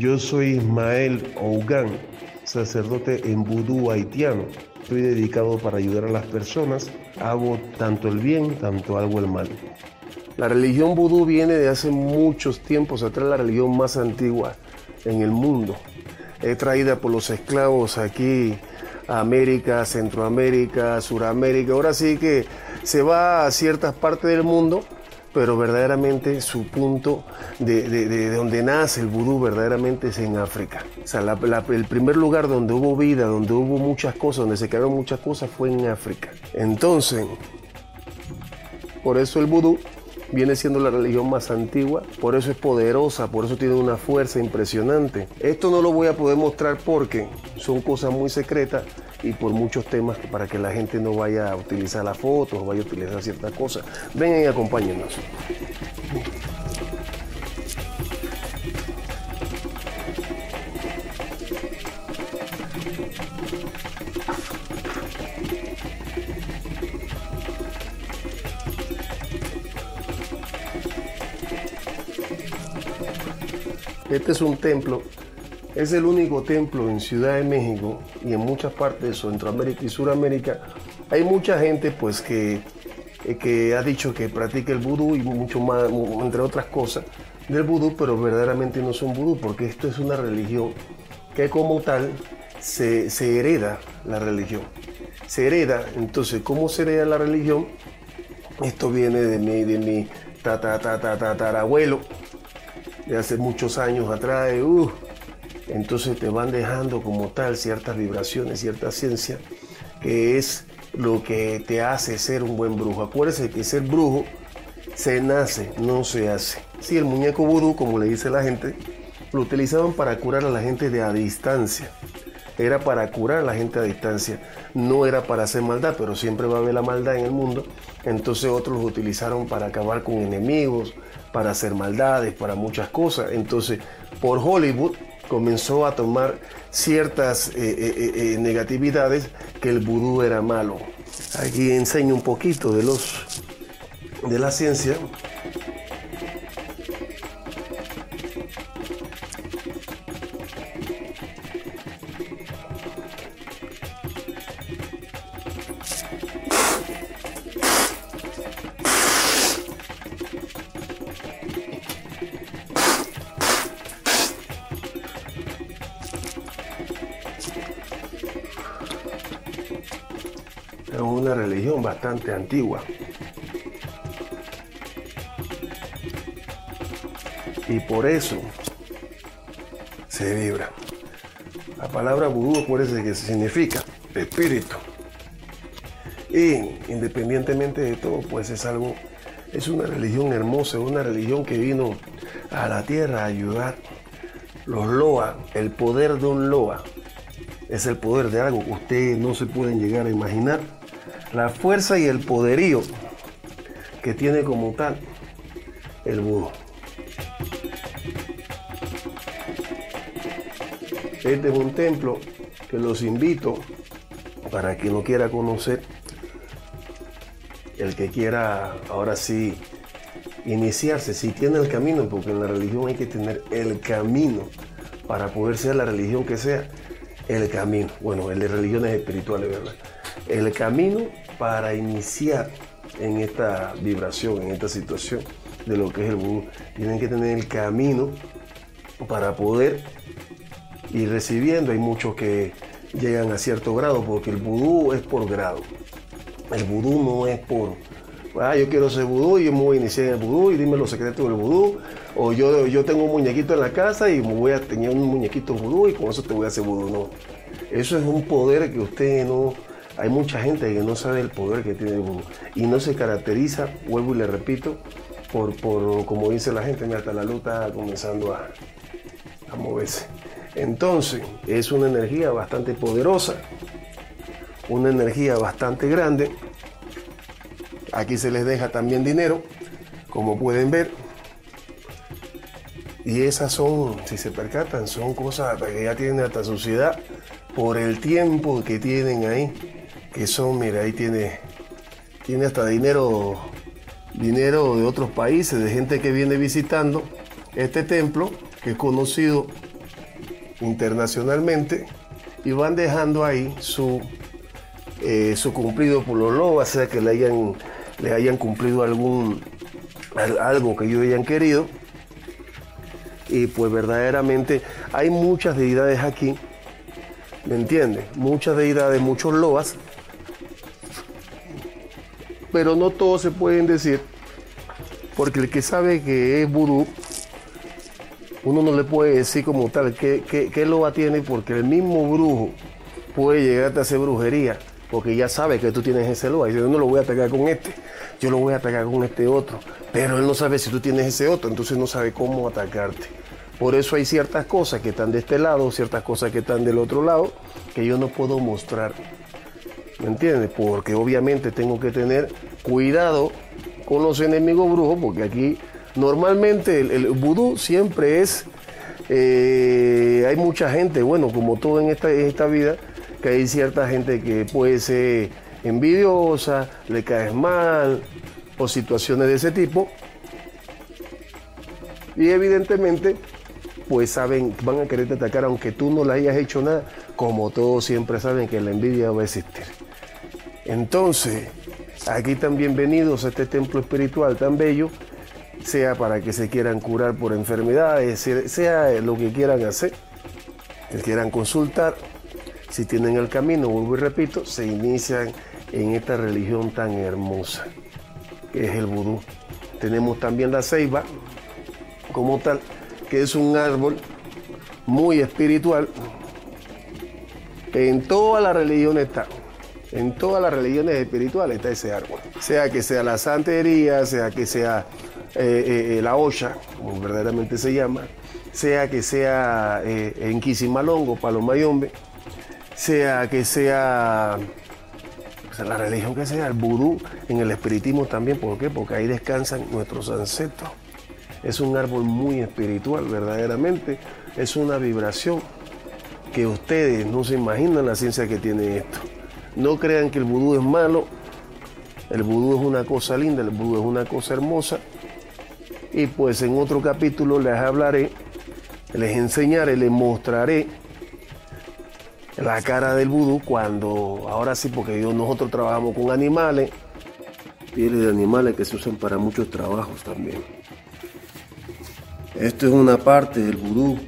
Yo soy Ismael Ougan, sacerdote en vudú haitiano. Estoy dedicado para ayudar a las personas. Hago tanto el bien, tanto hago el mal. La religión vudú viene de hace muchos tiempos atrás, la religión más antigua en el mundo. Es traída por los esclavos aquí a América, Centroamérica, Suramérica. Ahora sí que se va a ciertas partes del mundo, pero verdaderamente su punto de, donde nace el vudú verdaderamente es en África. O sea, el primer lugar donde hubo vida, donde hubo muchas cosas, donde se crearon muchas cosas fue en África. Entonces, por eso el vudú viene siendo la religión más antigua, por eso es poderosa, por eso tiene una fuerza impresionante. Esto no lo voy a poder mostrar porque son cosas muy secretas y por muchos temas para que la gente no vaya a utilizar las fotos o vaya a utilizar ciertas cosas. Vengan y acompáñenos. Este es un templo, es el único templo en Ciudad de México y en muchas partes de Centroamérica y Suramérica. Hay mucha gente pues que, eh, que ha dicho que practica el vudú y mucho más, entre otras cosas, del vudú, pero verdaderamente no son vudú, porque esto es una religión que como tal se, hereda la religión. Se hereda, entonces, ¿cómo se hereda la religión? Esto viene de mi, de mi tatarabuelo, de hace muchos años atrás, uh, entonces te van dejando como tal ciertas vibraciones, cierta ciencia, que es lo que te hace ser un buen brujo. Acuérdese que ser brujo se nace, no se hace. Sí, el muñeco vudú, como le dice la gente, lo utilizaban para curar a la gente de a distancia. Era para curar a la gente a distancia, no era para hacer maldad, pero siempre va a haber la maldad en el mundo. Entonces otros lo utilizaron para acabar con enemigos, para hacer maldades, para muchas cosas. Entonces, por Hollywood comenzó a tomar ciertas eh, eh, eh, negatividades que el vudú era malo. Aquí enseño un poquito de los de la ciencia religión bastante antigua. Y por eso se vibra. La palabra vudú, acuérdense que significa espíritu. Y independientemente de todo, pues es algo, es una religión hermosa, una religión que vino a la tierra a ayudar. Los Loa, el poder de un Loa, es el poder de algo que ustedes no se pueden llegar a imaginar la fuerza y el poderío que tiene como tal el búho. Este es un templo que los invito para quien no quiera conocer, el que quiera ahora sí iniciarse, si tiene el camino, porque en la religión hay que tener el camino para poder ser la religión que sea, el camino. Bueno, el de religiones espirituales, ¿verdad? El camino para iniciar en esta vibración, en esta situación de lo que es el vudú. Tienen que tener el camino para poder ir recibiendo. Hay muchos que llegan a cierto grado porque el vudú es por grado. El vudú no es por, ah, yo quiero ser vudú y yo me voy a iniciar en el vudú y dime los secretos del vudú. O yo, yo tengo un muñequito en la casa y me voy a tener un muñequito vudú y con eso te voy a hacer vudú. No. Eso es un poder que usted no, hay mucha gente que no sabe el poder que tiene vudú y no se caracteriza, vuelvo y le repito, por, por como dice la gente, hasta la luz comenzando a, a moverse. Entonces, es una energía bastante poderosa, una energía bastante grande. Aquí se les deja también dinero, como pueden ver. Y esas son, si se percatan, son cosas que ya tienen hasta suciedad por el tiempo que tienen ahí que son, mira, ahí tiene, tiene hasta dinero, dinero de otros países, de gente que viene visitando este templo, que es conocido internacionalmente y van dejando ahí su, eh, su cumplido por los lobos, sea que le hayan, le hayan cumplido algún, algo que ellos hayan querido. Y pues verdaderamente hay muchas deidades aquí, ¿me entiendes? Muchas deidades, muchos loas, pero no todos se pueden decir, porque el que sabe que es vudú, uno no le puede decir como tal qué, qué, loa tiene, porque el mismo brujo puede llegarte a hacer brujería, porque ya sabe que tú tienes ese loa. Y dice, yo no lo voy a atacar con este, yo lo voy a atacar con este otro. Pero él no sabe si tú tienes ese otro, entonces no sabe cómo atacarte. Por eso hay ciertas cosas que están de este lado, ciertas cosas que están del otro lado, que yo no puedo mostrar. ¿Me entiendes? Porque obviamente tengo que tener cuidado con los enemigos brujos, porque aquí normalmente el, vudú siempre es, eh, hay mucha gente, bueno, como todo en esta, en esta vida, que hay cierta gente que puede ser envidiosa, le caes mal, o situaciones de ese tipo. Y evidentemente pues saben, van a quererte atacar aunque tú no le hayas hecho nada, como todos siempre saben que la envidia va a existir. Entonces, aquí están bienvenidos a este templo espiritual tan bello, sea para que se quieran curar por enfermedades, sea lo que quieran hacer, que quieran consultar, si tienen el camino, vuelvo y repito, se inician en esta religión tan hermosa, que es el vudú. Tenemos también la ceiba, como tal, que es un árbol muy espiritual. En todas las religiones está. En todas las religiones espirituales está ese árbol. Sea que sea la santería, sea que sea eh, eh, eh, la olla, como verdaderamente se llama, sea que sea en Quisimalongo, Palomayombe, sea que sea la religión que sea, el vudú, en el espiritismo también. ¿Por qué? Porque ahí descansan nuestros ancestros. Es un árbol muy espiritual, verdaderamente. Es una vibración que ustedes no se imaginan la ciencia que tiene esto. No crean que el vudú es malo. El vudú es una cosa linda, el vudú es una cosa hermosa. Y pues en otro capítulo les hablaré, les enseñaré, les mostraré la cara del vudú cuando, ahora sí, porque nosotros trabajamos con animales, pieles de animales que se usan para muchos trabajos también. Esto es una parte del vudú,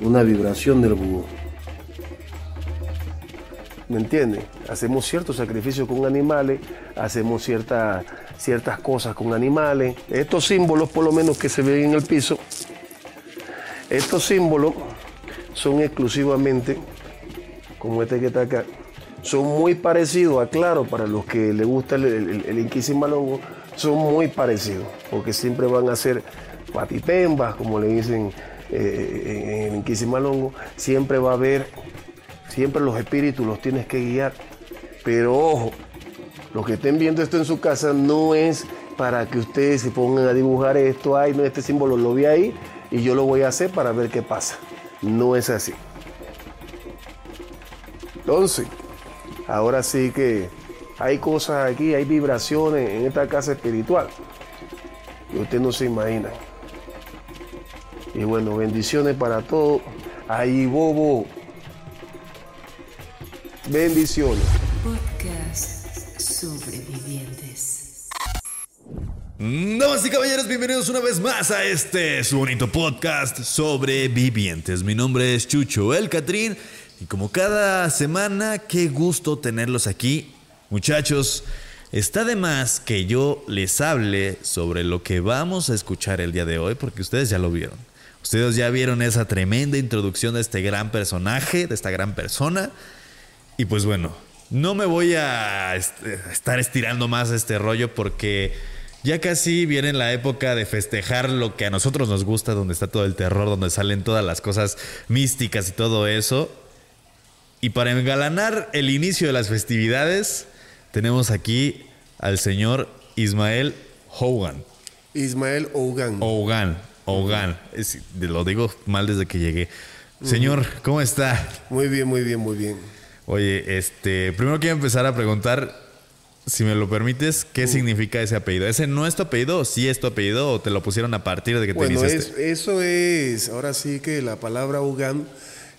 una vibración del vudú. ¿Me entiendes? Hacemos ciertos sacrificios con animales, hacemos ciertas cosas con animales. Estos símbolos, por lo menos que se ven en el piso, estos símbolos son exclusivamente, como este que está acá, son muy parecidos a Claro, para los que les gusta el, el, son muy parecidos, porque siempre van a ser patipembas, como le dicen eh, en Inquisimalongo, siempre va a haber, siempre los espíritus los tienes que guiar. Pero ojo, los que estén viendo esto en su casa no es para que ustedes se pongan a dibujar esto, ay, no, este símbolo lo vi ahí y yo lo voy a hacer para ver qué pasa. No es así. Entonces, ahora sí que hay cosas aquí, hay vibraciones en esta casa espiritual que usted no se imagina. Y bueno, bendiciones para todos. Ahí, Bobo. Bendiciones. Podcast Sobrevivientes. Damas y caballeros, bienvenidos una vez más a este su bonito podcast Sobrevivientes. Mi nombre es Chucho El Catrín y como cada semana, qué gusto tenerlos aquí. Muchachos, está de más que yo les hable sobre lo que vamos a escuchar el día de hoy porque ustedes ya lo vieron. Ustedes ya vieron esa tremenda introducción de este gran personaje, de esta gran persona. Y pues bueno, no me voy a estar estirando más este rollo porque ya casi viene la época de festejar lo que a nosotros nos gusta, donde está todo el terror, donde salen todas las cosas místicas y todo eso. Y para engalanar el inicio de las festividades, tenemos aquí al señor Ismael Hogan. Ismael Hogan. Hogan. Hogan. lo digo mal desde que llegué. Señor, ¿cómo está? Muy bien, muy bien, muy bien. Oye, este, primero quiero empezar a preguntar si me lo permites, ¿qué significa ese apellido? ¿Ese no es tu apellido o sí es tu apellido o te lo pusieron a partir de que te iniciaste? es- eso es, ahora sí que la palabra Ugam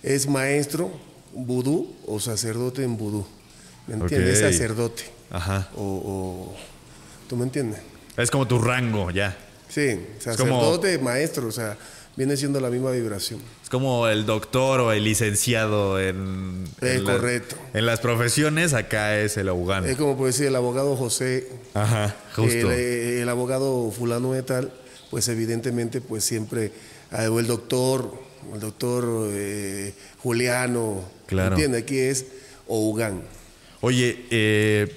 es maestro vudú o sacerdote en vudú. ¿Me entiendes? Es sacerdote. Ajá. O, o- ¿Tú me entiendes? Es como tu rango, ya. Sí, sacerdote, maestro, o sea, viene siendo la misma vibración. Es como el doctor o el licenciado en, Es en la- correcto. en las profesiones, acá es el abogado. Es como por decir el abogado José, Ajá, justo. el, el abogado fulano de tal, pues evidentemente pues siempre, ah, o el doctor, el doctor eh, Juliano, Claro. ¿entiendes? Aquí es Ougan. Oye, eh,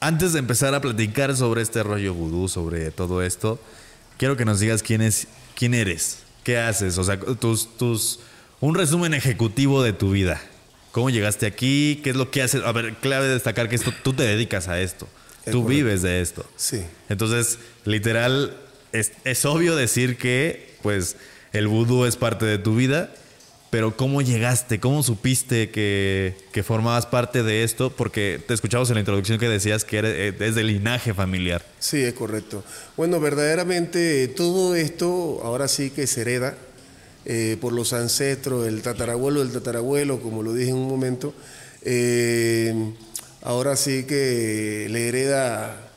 antes de empezar a platicar sobre este rollo vudú, sobre todo esto, quiero que nos digas quién es, quién eres, qué haces, o sea, tus, tus, un resumen ejecutivo de tu vida. ¿Cómo llegaste aquí? ¿Qué es lo que haces? A ver, clave destacar que esto, tú te dedicas a esto. Es Tú correcto. vives de esto. Sí. Entonces, literal, es, es obvio decir que, pues, el vudú es parte de tu vida, pero ¿cómo llegaste? ¿Cómo supiste que, que formabas parte de esto? Porque te escuchamos en la introducción que decías que eres, eh, es de linaje familiar. Sí, es correcto. Bueno, verdaderamente eh, todo esto ahora sí que se hereda eh, por los ancestros, el tatarabuelo del tatarabuelo, como lo dije en un momento. ahora sí que le hereda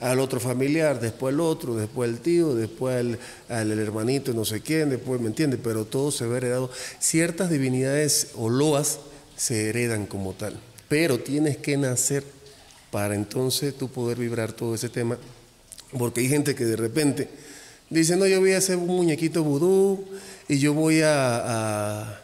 al otro familiar, después al otro, después al tío, después al, al hermanito, no sé quién, después, ¿me entiendes? Pero todo se ve heredado. Ciertas divinidades o loas se heredan como tal, pero tienes que nacer para entonces tú poder vibrar todo ese tema, porque hay gente que de repente dice, no, yo voy a hacer un muñequito vudú y yo voy a,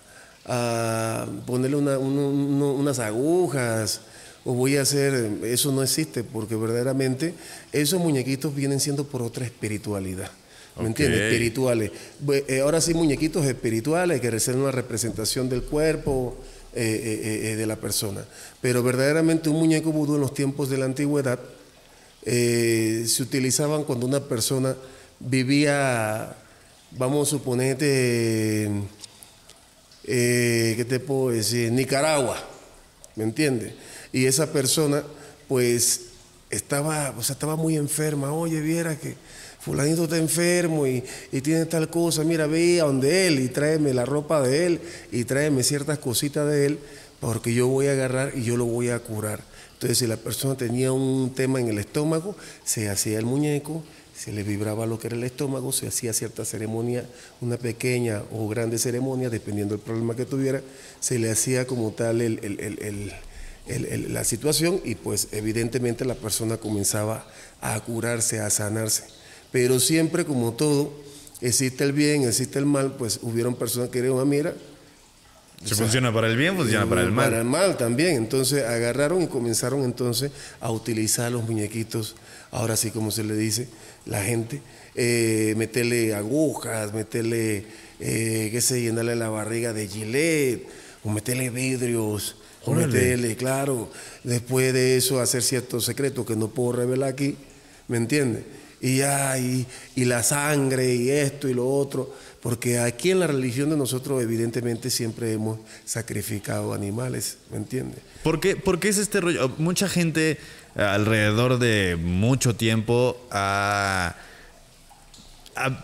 a- ponerle una- un- un- unas agujas o voy a hacer, eso no existe, porque verdaderamente esos muñequitos vienen siendo por otra espiritualidad. ¿Me Ok. entiendes? Espirituales. Eh, ahora sí, muñequitos espirituales que reciben una representación del cuerpo eh, eh, eh, de la persona. Pero verdaderamente un muñeco vudú en los tiempos de la antigüedad eh, se utilizaban cuando una persona vivía, vamos a suponerte, eh, ¿qué te puedo decir? Nicaragua, ¿me entiendes? Y esa persona, pues, estaba, o sea, estaba muy enferma. Oye, viera que fulanito está enfermo y, y tiene tal cosa. Mira, ve a donde él y tráeme la ropa de él y tráeme ciertas cositas de él porque yo voy a agarrar y yo lo voy a curar. Entonces, si la persona tenía un tema en el estómago, se hacía el muñeco, se le vibraba lo que era el estómago, se hacía cierta ceremonia, una pequeña o grande ceremonia, dependiendo del problema que tuviera, se le hacía como tal el- el- el- la situación y pues evidentemente la persona comenzaba a curarse, a sanarse. Pero siempre como todo, existe el bien, existe el mal, pues hubieron personas que dijeron, ah, mira, Si funciona para el bien, funciona para el mal. para el mal también. Entonces agarraron y comenzaron entonces a utilizar los muñequitos, ahora sí como se le dice, la gente, eh, meterle agujas, meterle, eh, qué sé, llenarle la barriga de gilet, o meterle vidrios, o Órale. meterle, claro, después de eso hacer ciertos secretos que no puedo revelar aquí, ¿me entiendes? Y ya, y, y la sangre, y esto y lo otro, porque aquí en la religión de nosotros evidentemente siempre hemos sacrificado animales, ¿me entiendes? ¿Por qué, por qué es este rollo? Mucha gente alrededor de mucho tiempo ha- ha-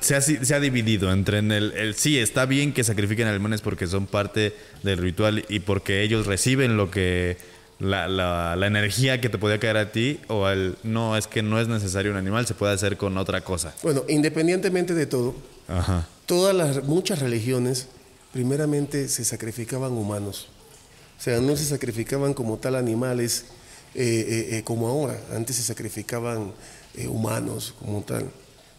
se, ha, se ha dividido entre en el, el sí, está bien que sacrifiquen animales porque son parte del ritual y porque ellos reciben lo que la, la- la energía que te podía caer a ti o el no, es que no es necesario un animal, se puede hacer con otra cosa. Bueno, independientemente de todo, Ajá. todas las muchas religiones primeramente se sacrificaban humanos. O sea, no se sacrificaban como tal animales eh, eh, eh, como ahora. Antes se sacrificaban humanos como tal.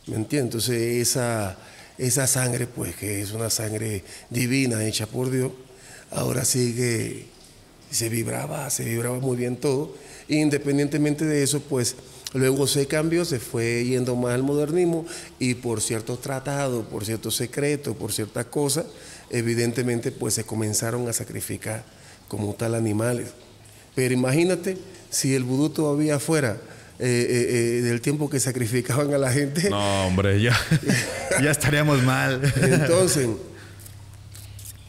¿Me entiendes? Entonces esa, esa sangre, pues que es una sangre divina hecha por Dios, ahora sí que se vibraba, se vibraba muy bien todo. Independientemente de eso, pues luego se cambió, se fue yendo más al modernismo y por ciertos tratados, por ciertos secretos, por ciertas cosas, evidentemente pues se comenzaron a sacrificar como tal animales. Pero imagínate si el vudú todavía fuera eh, eh, eh, del tiempo que sacrificaban a la gente. No, hombre, ya, ya estaríamos mal. Entonces,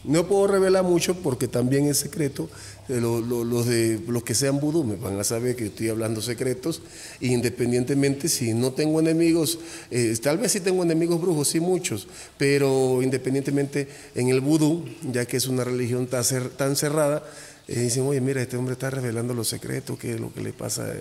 No puedo revelar mucho porque también es secreto. Los, de, los que sean vudú me van a saber que estoy hablando secretos. Independientemente, si no tengo enemigos, eh, tal vez sí tengo enemigos brujos, sí muchos, pero independientemente en el vudú, ya que es una religión tan, cerrada, eh, dicen, oye, mira, este hombre está revelando los secretos, qué es lo que le pasa.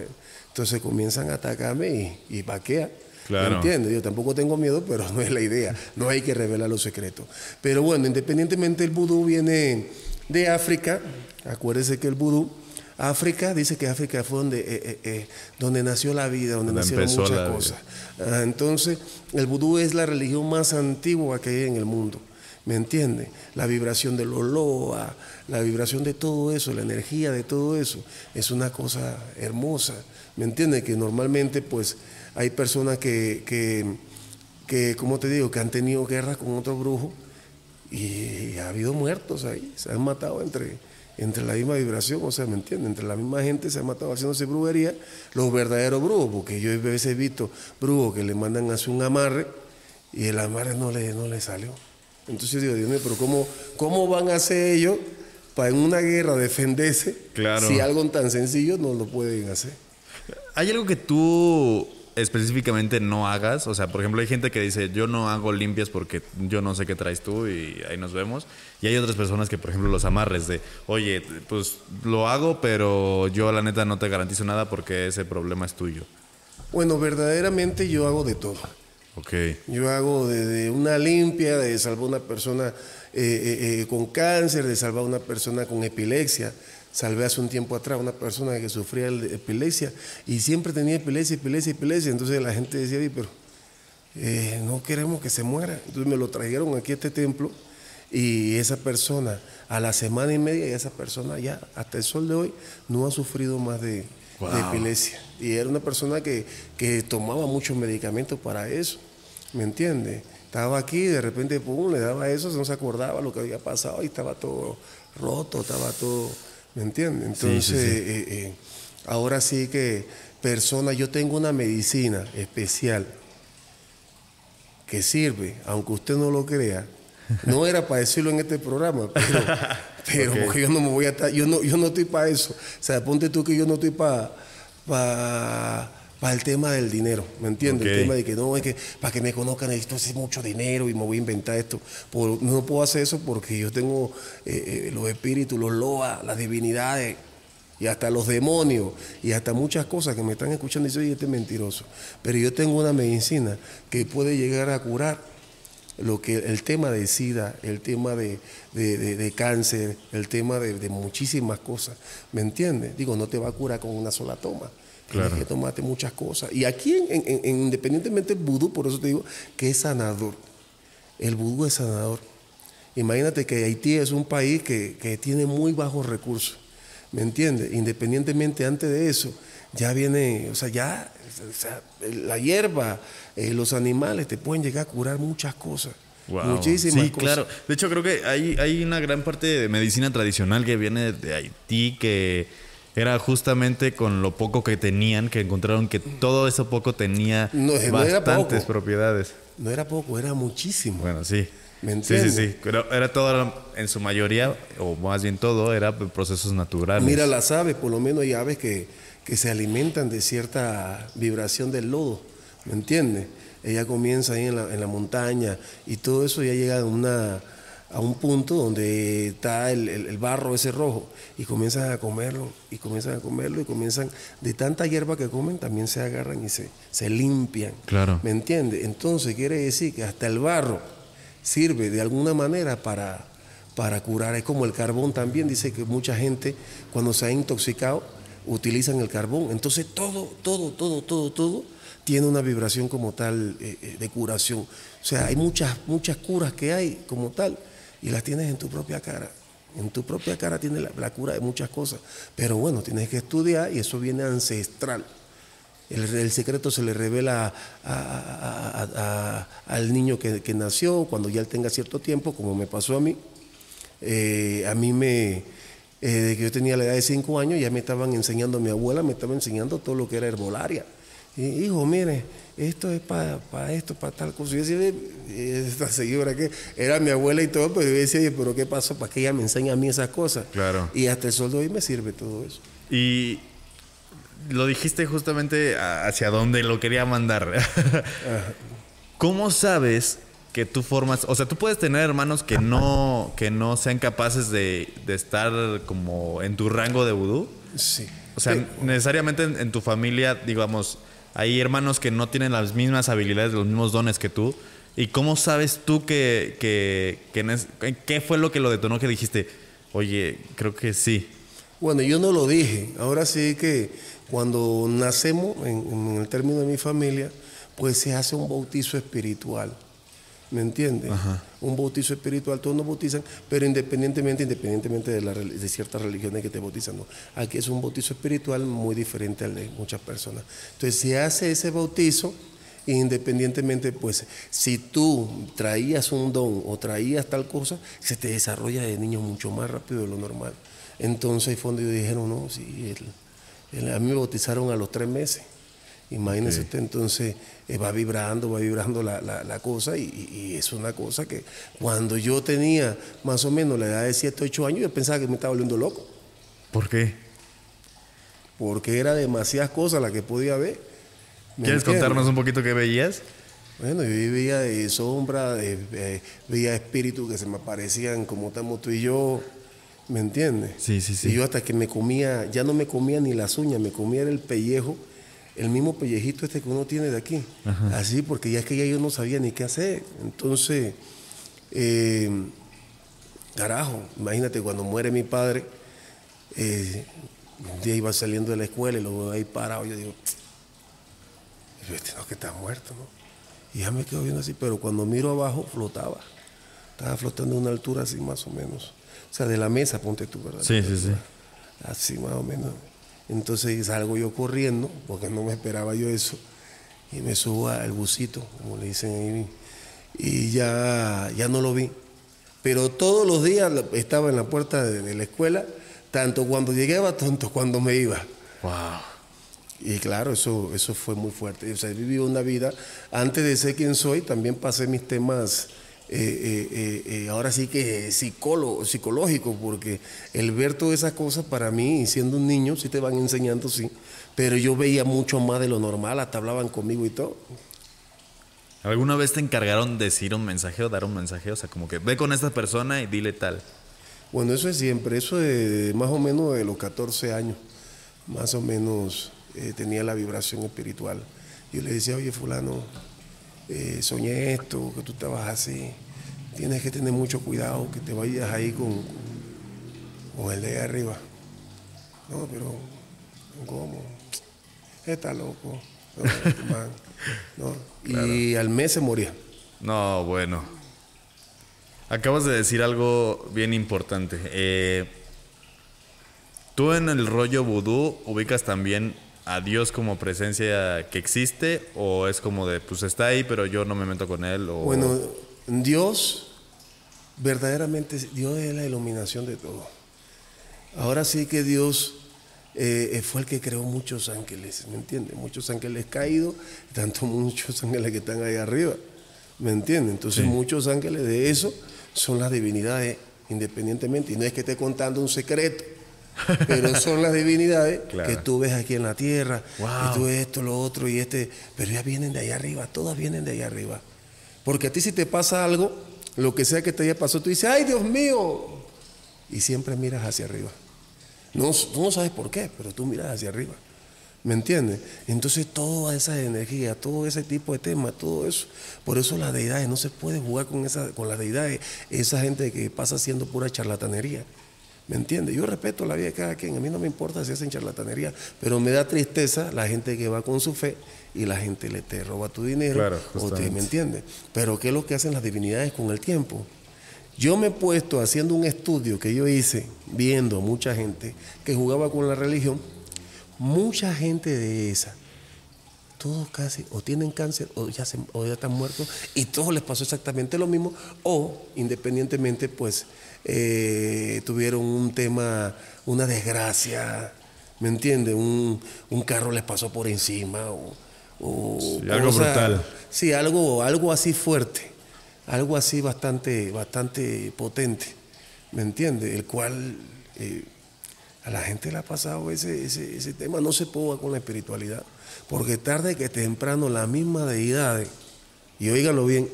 Entonces comienzan a atacarme y, y vaquea. Claro. ¿Entiendes? Yo tampoco tengo miedo, pero no es la idea. No hay que revelar los secretos. Pero bueno, independientemente el vudú viene de África. Acuérdese que el vudú, África, dice que África fue donde, eh, eh, eh, donde nació la vida, donde, nacieron muchas cosas. Ah, entonces, el vudú es la religión más antigua que hay en el mundo. ¿Me entiende? La vibración del oloa, la vibración de todo eso, la energía de todo eso, es una cosa hermosa. ¿Me entiende? Que normalmente, pues, hay personas que, que, que, como te digo, que han tenido guerra con otro brujo y ha habido muertos ahí, se han matado entre, entre la misma vibración, o sea, ¿me entiendes? Entre la misma gente se han matado haciéndose brujería, los verdaderos brujos, porque yo a veces he visto brujos que le mandan a hacer un amarre y el amarre no le, no le salió. Entonces yo digo, Dios mío, pero ¿cómo, cómo van a hacer ellos para en una guerra defenderse si algo tan sencillo no lo pueden hacer? ¿Hay algo que tú específicamente no hagas. O sea, por ejemplo, hay gente que dice, yo no hago limpias porque yo no sé qué traes tú y ahí nos vemos. Y hay otras personas que, por ejemplo, los amarres de, oye, pues lo hago, pero yo la neta no te garantizo nada porque ese problema es tuyo. Bueno, verdaderamente yo hago de todo. Ok. Yo hago desde una limpia, de salvar a una persona eh, eh, eh, con cáncer, de salvar a una persona con epilepsia Salvé hace un tiempo atrás una persona que sufría de epilepsia y siempre tenía epilepsia, epilepsia, epilepsia. Entonces la gente decía, pero eh, no queremos que se muera. Entonces me lo trajeron aquí a este templo y esa persona, a la semana y media, esa persona ya, hasta el sol de hoy, no ha sufrido más de, epilepsia. Y era una persona que, que tomaba muchos medicamentos para eso, ¿me entiende? Estaba aquí, de repente, pum, le daba eso, no se acordaba lo que había pasado y estaba todo roto, estaba todo ¿Me entiendes? Entonces, eh, eh, ahora sí que persona, yo tengo una medicina especial que sirve, aunque usted no lo crea. No era para decirlo en este programa, pero, porque yo no me voy a estar, yo no, yo no estoy para eso. O sea, ponte tú que yo no estoy para para el tema del dinero, ¿me entiendes? El tema de que no, es que para que me conozcan necesito hacer mucho dinero y me voy a inventar esto. no puedo hacer eso porque yo tengo eh, eh, los espíritus, los loas, las divinidades y hasta los demonios y hasta muchas cosas que me están escuchando y dicen, oye, este es mentiroso. Pero yo tengo una medicina que puede llegar a curar lo que el tema de SIDA, el tema de, cáncer, el tema de, de, muchísimas cosas. ¿Me entiendes? Digo, no te va a curar con una sola toma. Tienes que tomarte muchas cosas. Y aquí, en, independientemente del vudú, por eso te digo que es sanador. El vudú es sanador. Imagínate que Haití es un país que, tiene muy bajos recursos. ¿Me entiendes? Independientemente antes de eso, ya viene, o sea, ya la hierba, eh, los animales te pueden llegar a curar muchas cosas. Muchísimas sí, claro. De hecho, creo que hay, hay una gran parte de medicina tradicional que viene de Haití que era justamente con lo poco que tenían que encontraron que todo eso poco tenía bastantes propiedades. No era poco, era muchísimo. Bueno, sí. sí, sí, sí. Pero era todo, en su mayoría, o más bien todo, era procesos naturales. Mira las aves, por lo menos hay aves que, que se alimentan de cierta vibración del lodo, ¿me entiendes? Ella comienza ahí en la, en la montaña y todo eso ya llega a una a un punto donde está el, barro ese rojo y comienzan a comerlo y comienzan a comerlo y comienzan de tanta hierba que comen también se agarran y se, se limpian. Claro. ¿Me entiendes? Entonces quiere decir que hasta el barro sirve de alguna manera para, para curar. Es como el carbón también, dice que mucha gente cuando se ha intoxicado utilizan el carbón. Entonces todo, todo, todo, todo, todo tiene una vibración como tal eh, eh, de curación. O sea, hay muchas, muchas curas que hay como tal y las tienes en tu propia cara. En tu propia cara tienes la, cura de muchas cosas. Pero bueno, tienes que estudiar y eso viene ancestral. El, secreto se le revela al niño que, nació cuando ya él tenga cierto tiempo, como me pasó a mí. Eh, a mí me, eh, de que yo tenía la edad de cinco años, ya me estaban enseñando, mi abuela me estaba enseñando todo lo que era herbolaria. hijo, mire, esto es para esto, para tal cosa. Yo decía, esta señora que era mi abuela y todo, pero yo decía, pero ¿qué pasó? ¿Para que ella me enseñe a mí esas cosas? Claro. Y hasta el sol hoy me sirve todo eso. Y lo dijiste justamente hacia dónde lo quería mandar. ¿Cómo sabes que tú formas, o sea, tú puedes tener hermanos que no, que no sean capaces de, estar como en tu rango de vudú? Sí. O sea, necesariamente en, tu familia, digamos, hay hermanos que no tienen las mismas habilidades, los mismos dones que tú. ¿Y cómo sabes tú que, que, qué fue lo que lo detonó que dijiste, oye, creo que sí? Bueno, yo no lo dije. Ahora sí que cuando nacemos, en, el término de mi familia, pues se hace un bautizo espiritual. ¿Me entiendes? Un bautizo espiritual, todos nos bautizan, pero independientemente, independientemente de, ciertas religiones que te bautizan. ¿no? Aquí es un bautizo espiritual muy diferente al de muchas personas. Entonces se hace ese bautizo, independientemente, pues, si tú traías un don o traías tal cosa, se te desarrolla de niño mucho más rápido de lo normal. Entonces fue donde dijeron, no, sí, a mí me bautizaron a los tres meses. Imagínese usted, entonces eh, va vibrando, va vibrando la, cosa y, es una cosa que cuando yo tenía más o menos la edad de 7, 8 años, yo pensaba que me estaba volviendo loco. ¿Por qué? Porque era demasiadas cosas las que podía ver. ¿Quieres contarnos un poquito qué veías? Bueno, yo vivía de sombra, veía espíritus que se me aparecían como estamos tú y yo, ¿me entiendes? Sí, sí, sí. Y yo hasta que me comía, ya no me comía ni las uñas, me comía el pellejo el mismo pellejito este que uno tiene de aquí. Así, porque ya es que ya yo no sabía ni qué hacer. Entonces, eh, carajo, imagínate cuando muere mi padre, eh, un día iba saliendo de la escuela y lo veo ahí parado, yo digo, este no que está muerto, ¿no? Y ya me quedo viendo así, pero cuando miro abajo flotaba. Estaba flotando a una altura así más o menos. O sea, de la mesa, ponte tú, ¿verdad? Sí, sí, sí. Así más o menos. Entonces salgo yo corriendo, porque no me esperaba yo eso, y me subo al busito, como le dicen ahí, y ya, ya no lo vi. Pero todos los días estaba en la puerta de, la escuela, tanto cuando llegaba, tanto cuando me iba. Wow. Y claro, eso, eso fue muy fuerte. O sea, he vivido una vida, antes de ser quien soy, también pasé mis temas eh, eh, eh, ahora sí que psicólogo, psicológico, porque el ver todas esas cosas para mí, siendo un niño, sí te van enseñando, sí, pero yo veía mucho más de lo normal, hasta hablaban conmigo y todo. ¿Alguna vez te encargaron de decir un mensaje o dar un mensaje? O sea, como que ve con esta persona y dile tal. Bueno, eso es siempre, eso de más o menos de los 14 años, más o menos tenía la vibración espiritual. Yo le decía, oye, fulano, eh, soñé esto, que tú estabas así. Tienes que tener mucho cuidado, que te vayas ahí con, con el de ahí arriba. No, pero, ¿cómo? Está loco. Y al mes se moría. No, bueno. Acabas de decir algo bien importante. Eh, tú en el rollo vudú ubicas también a Dios como presencia que existe o es como de, pues está ahí, pero yo no me meto con él? O... Bueno, Dios, verdaderamente, Dios es la iluminación de todo. Ahora sí que Dios eh, fue el que creó muchos ángeles, ¿me entiendes? Muchos ángeles caídos, tanto muchos ángeles que están ahí arriba, ¿me entiendes? Entonces muchos ángeles de eso son las divinidades independientemente. Y no es que esté contando un secreto, pero son las divinidades que tú ves aquí en la tierra, y tú esto, lo otro, y este, pero ya vienen de allá arriba, todas vienen de allá arriba. Porque a ti si te pasa algo, lo que sea que te haya pasado, tú dices, ay Dios mío, y siempre miras hacia arriba. No, tú no sabes por qué, pero tú miras hacia arriba. ¿Me entiendes? Entonces toda esa energía, todo ese tipo de temas, todo eso. Por eso las deidades, no se puede jugar con, esa, con las deidades. Esa gente que pasa haciendo pura charlatanería. ¿Me entiendes? Yo respeto la vida de cada quien, a mí no me importa si hacen charlatanería, pero me da tristeza la gente que va con su fe y la gente le te roba tu dinero. Claro, o te, ¿Me entiendes? Pero ¿qué es lo que hacen las divinidades con el tiempo? Yo me he puesto haciendo un estudio que yo hice, viendo a mucha gente que jugaba con la religión, mucha gente de esa, todos casi o tienen cáncer o ya, se, o ya están muertos y todos les pasó exactamente lo mismo o independientemente pues eh, tuvieron un tema, una desgracia, ¿me entiendes? Un, carro les pasó por encima o, o algo brutal. Sí, algo, algo así fuerte, algo así bastante, bastante potente, ¿me entiendes? El cual eh, a la gente le ha pasado ese, ese, ese tema, no se ponga con la espiritualidad, porque tarde que temprano la misma deidad, y óiganlo bien,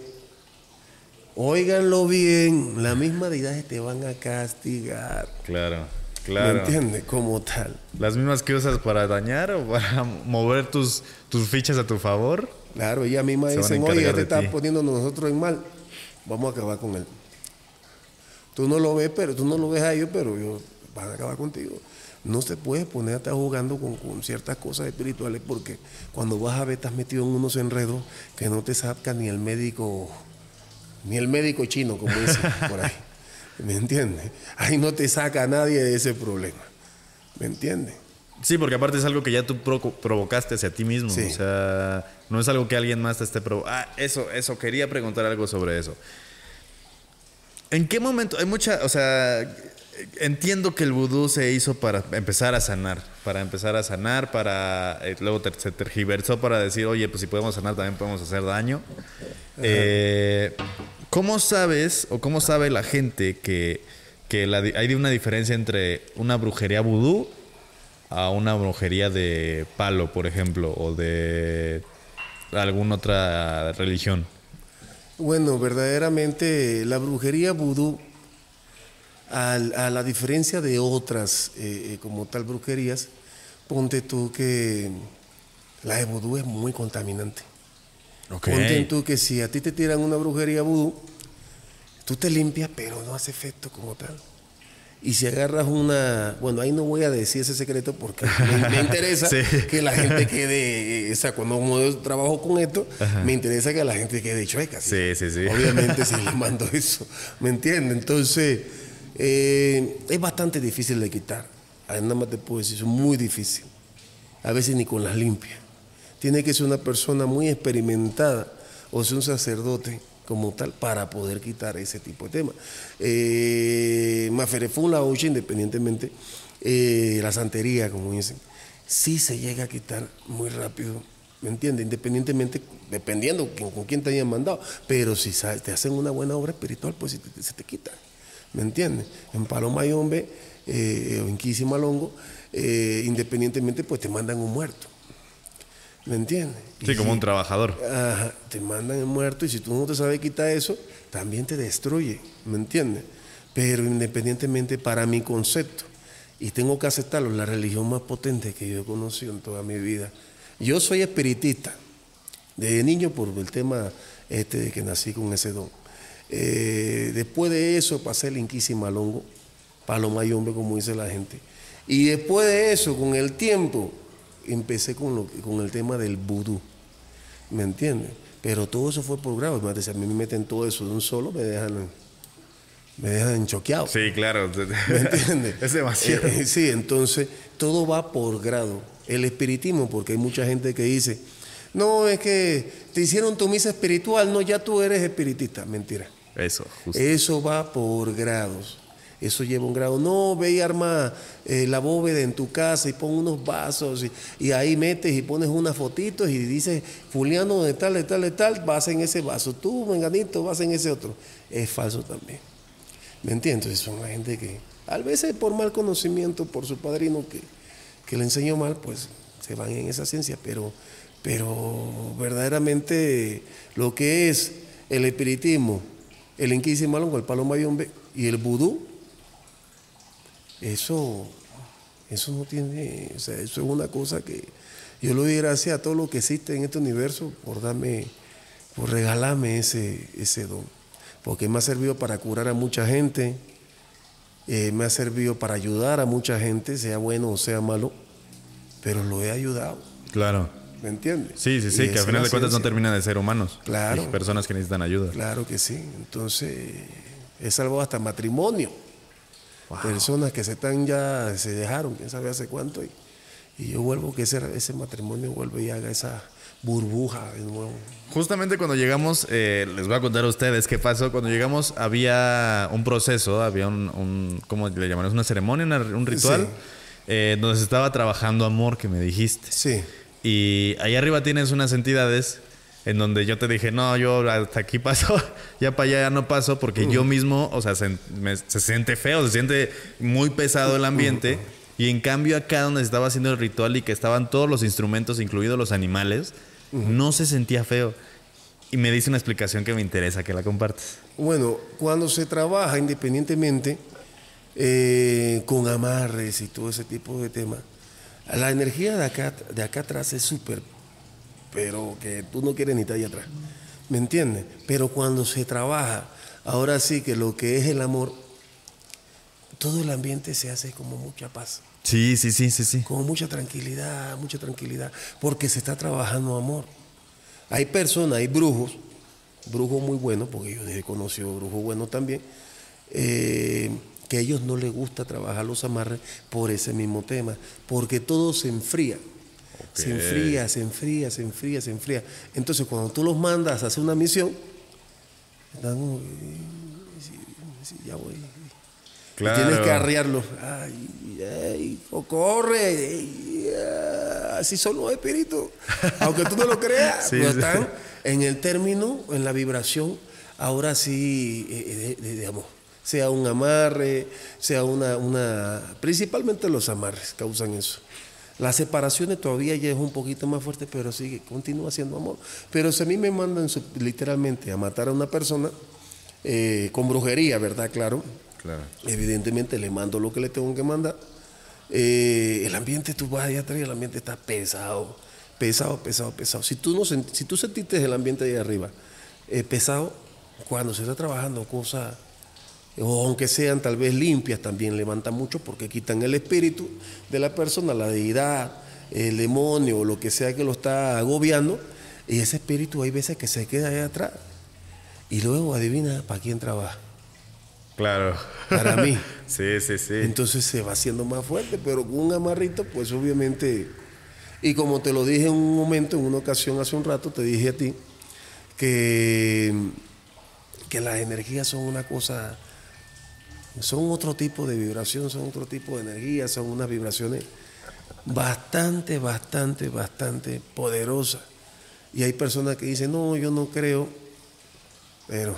óiganlo bien, la misma deidad te van a castigar. Claro. Claro. ¿Me entiendes? Como tal. ¿Las mismas que usas para dañar o para mover tus, tus fichas a tu favor? Claro, ella misma dicen, oye, ya te está poniendo nosotros en mal, vamos a acabar con él. Tú no lo ves, pero tú no lo ves a ellos, pero ellos van a acabar contigo. No se puede poner a estar jugando con, con, ciertas cosas espirituales porque cuando vas a ver estás metido en unos enredos que no te saca ni el médico, ni el médico chino, como dicen por ahí. ¿Me entiendes? Ahí no te saca nadie de ese problema. ¿Me entiendes? Sí, porque aparte es algo que ya tú provocaste hacia ti mismo. O sea, no es algo que alguien más te esté provocando. Ah, eso, eso, quería preguntar algo sobre eso. ¿En qué momento? Hay mucha, o sea, entiendo que el vudú se hizo para empezar a sanar, para empezar a sanar, para eh, luego se tergiversó para decir, oye, pues si podemos sanar también podemos hacer daño. Eh, ¿Cómo sabes o cómo sabe la gente que, que hay una diferencia entre una brujería vudú a una brujería de palo, por ejemplo, o de alguna otra religión? Bueno, verdaderamente la brujería vudú, a, la diferencia de otras eh, eh, como tal brujerías, ponte tú que la de vudú es muy contaminante. Ponte tú que si a ti te tiran una brujería vudú, tú te limpias, pero no hace efecto como tal. Y si agarras una, bueno, ahí no voy a decir ese secreto porque me, interesa que la gente quede, o sea, cuando trabajo con esto, me interesa que la gente quede chueca. Sí, sí, sí. Obviamente si le mando eso, ¿me entiendes? Entonces, eh, es bastante difícil de quitar. Nada más te puedo decir, es muy difícil. A veces ni con las limpias tiene que ser una persona muy experimentada o ser un sacerdote como tal para poder quitar ese tipo de temas. Eh, la Ocha, independientemente, eh, la santería, como dicen, sí se llega a quitar muy rápido, ¿me entiendes? Independientemente, dependiendo con, quién te hayan mandado, pero si te hacen una buena obra espiritual, pues se te, quita, ¿me entiendes? En Paloma y eh, o en Quisimalongo, eh, independientemente, pues te mandan un muerto. ¿Me entiendes? Sí, como un trabajador. Ajá, te mandan el muerto y si tú no te sabes quitar eso, también te destruye, ¿me entiendes? Pero independientemente para mi concepto, y tengo que aceptarlo, la religión más potente que yo he conocido en toda mi vida. Yo soy espiritista, desde niño por el tema este de que nací con ese don. Eh, después de eso pasé el Inquisimalongo, Paloma y hombre, como dice la gente. Y después de eso, con el tiempo, empecé con, lo, con el tema del vudú, ¿me entiendes? Pero todo eso fue por grado, si a mí me meten todo eso de un solo, me dejan, me dejan choqueado. Sí, claro. ¿Me entiendes? es demasiado. Eh, sí, entonces todo va por grado. El espiritismo, porque hay mucha gente que dice, no, es que te hicieron tu misa espiritual, no, ya tú eres espiritista. Mentira. Eso. Eso va por grados eso lleva un grado. No, ve y arma eh, la bóveda en tu casa y pon unos vasos y, ahí metes y pones unas fotitos y dices, Juliano de tal, de tal, de tal, vas en ese vaso. Tú, menganito, vas en ese otro. Es falso también. ¿Me entiendes? Son la gente que, a veces por mal conocimiento, por su padrino que, que le enseñó mal, pues se van en esa ciencia. Pero, pero verdaderamente lo que es el espiritismo, el inquisimalongo, el palo mayombe y el vudú, eso, eso no tiene, o sea, eso es una cosa que yo le doy gracias a todo lo que existe en este universo por darme, por regalarme ese, ese don. Porque me ha servido para curar a mucha gente, eh, me ha servido para ayudar a mucha gente, sea bueno o sea malo, pero lo he ayudado. Claro. ¿Me entiendes? Sí, sí, sí, que al final de cuentas no termina de ser humanos. Claro. personas que necesitan ayuda. Claro que sí. Entonces, he salvado hasta matrimonio. Personas que se están ya, se dejaron, quién sabe hace cuánto. Y, y yo vuelvo que ese, ese matrimonio vuelve y haga esa burbuja de nuevo. Justamente cuando llegamos, eh, les voy a contar a ustedes qué pasó. Cuando llegamos había un proceso, había un, un ¿cómo le llaman? ¿Una ceremonia, un ritual? Eh, donde se estaba trabajando amor, que me dijiste. Sí. Y ahí arriba tienes unas entidades en donde yo te dije, no, yo hasta aquí paso, ya para allá ya no paso, porque yo mismo, o sea, se, me- se siente feo, se siente muy pesado el ambiente. Y en cambio acá donde se estaba haciendo el ritual y que estaban todos los instrumentos, incluidos los animales, no se sentía feo. Y me dice una explicación que me interesa que la compartes. Bueno, cuando se trabaja independientemente eh, con amarres y todo ese tipo de temas, la energía de acá, de acá atrás es súper, pero que tú no quieres ni estar ahí atrás. ¿Me entiendes? Pero cuando se trabaja, ahora sí que lo que es el amor, todo el ambiente se hace como mucha paz, Sí, sí, sí, sí, sí. como mucha tranquilidad, mucha tranquilidad, porque se está trabajando amor. Hay personas, hay brujos, brujos muy buenos, porque yo he conocido brujos buenos también, eh, que a ellos no les gusta trabajar los amarres por ese mismo tema, porque todo se enfría. Se enfría, se enfría, se enfría, se enfría. Entonces, cuando tú los mandas a hacer una misión, están como, eh, sí, sí, ya voy. Y Tienes que arriarlos. Ay, ay, o corre. ay, así son los espíritus. Aunque tú no lo creas, Sí, pero están en el término, en la vibración, ahora sí, eh, de amor. Sea un amarre, sea una, una. Principalmente los amarres causan eso. Las separaciones todavía ya es un poquito más fuerte, pero sigue, continúa siendo amor. Pero si a mí me mandan literalmente a matar a una persona, eh, con brujería, ¿verdad? Claro. Claro. Evidentemente le mando lo que le tengo que mandar. Eh, el ambiente, tú vas allá atrás y el ambiente está pesado, pesado, pesado, pesado. Si tú, no, si tú sentiste el ambiente de ahí arriba eh, pesado, cuando se está trabajando cosas, o aunque sean tal vez limpias, también levantan mucho porque quitan el espíritu de la persona, la deidad, el demonio o lo que sea que lo está agobiando. Y ese espíritu hay veces que se queda ahí atrás. Y luego adivina para quién trabaja. Claro. Para mí. sí, sí, sí. Entonces se va haciendo más fuerte, pero con un amarrito, pues obviamente, y como te lo dije en un momento, en una ocasión hace un rato, te dije a ti que, que las energías son una cosa, son otro tipo de vibración, son otro tipo de energía, son unas vibraciones bastante, bastante, bastante poderosas. Y hay personas que dicen, no, yo no creo, pero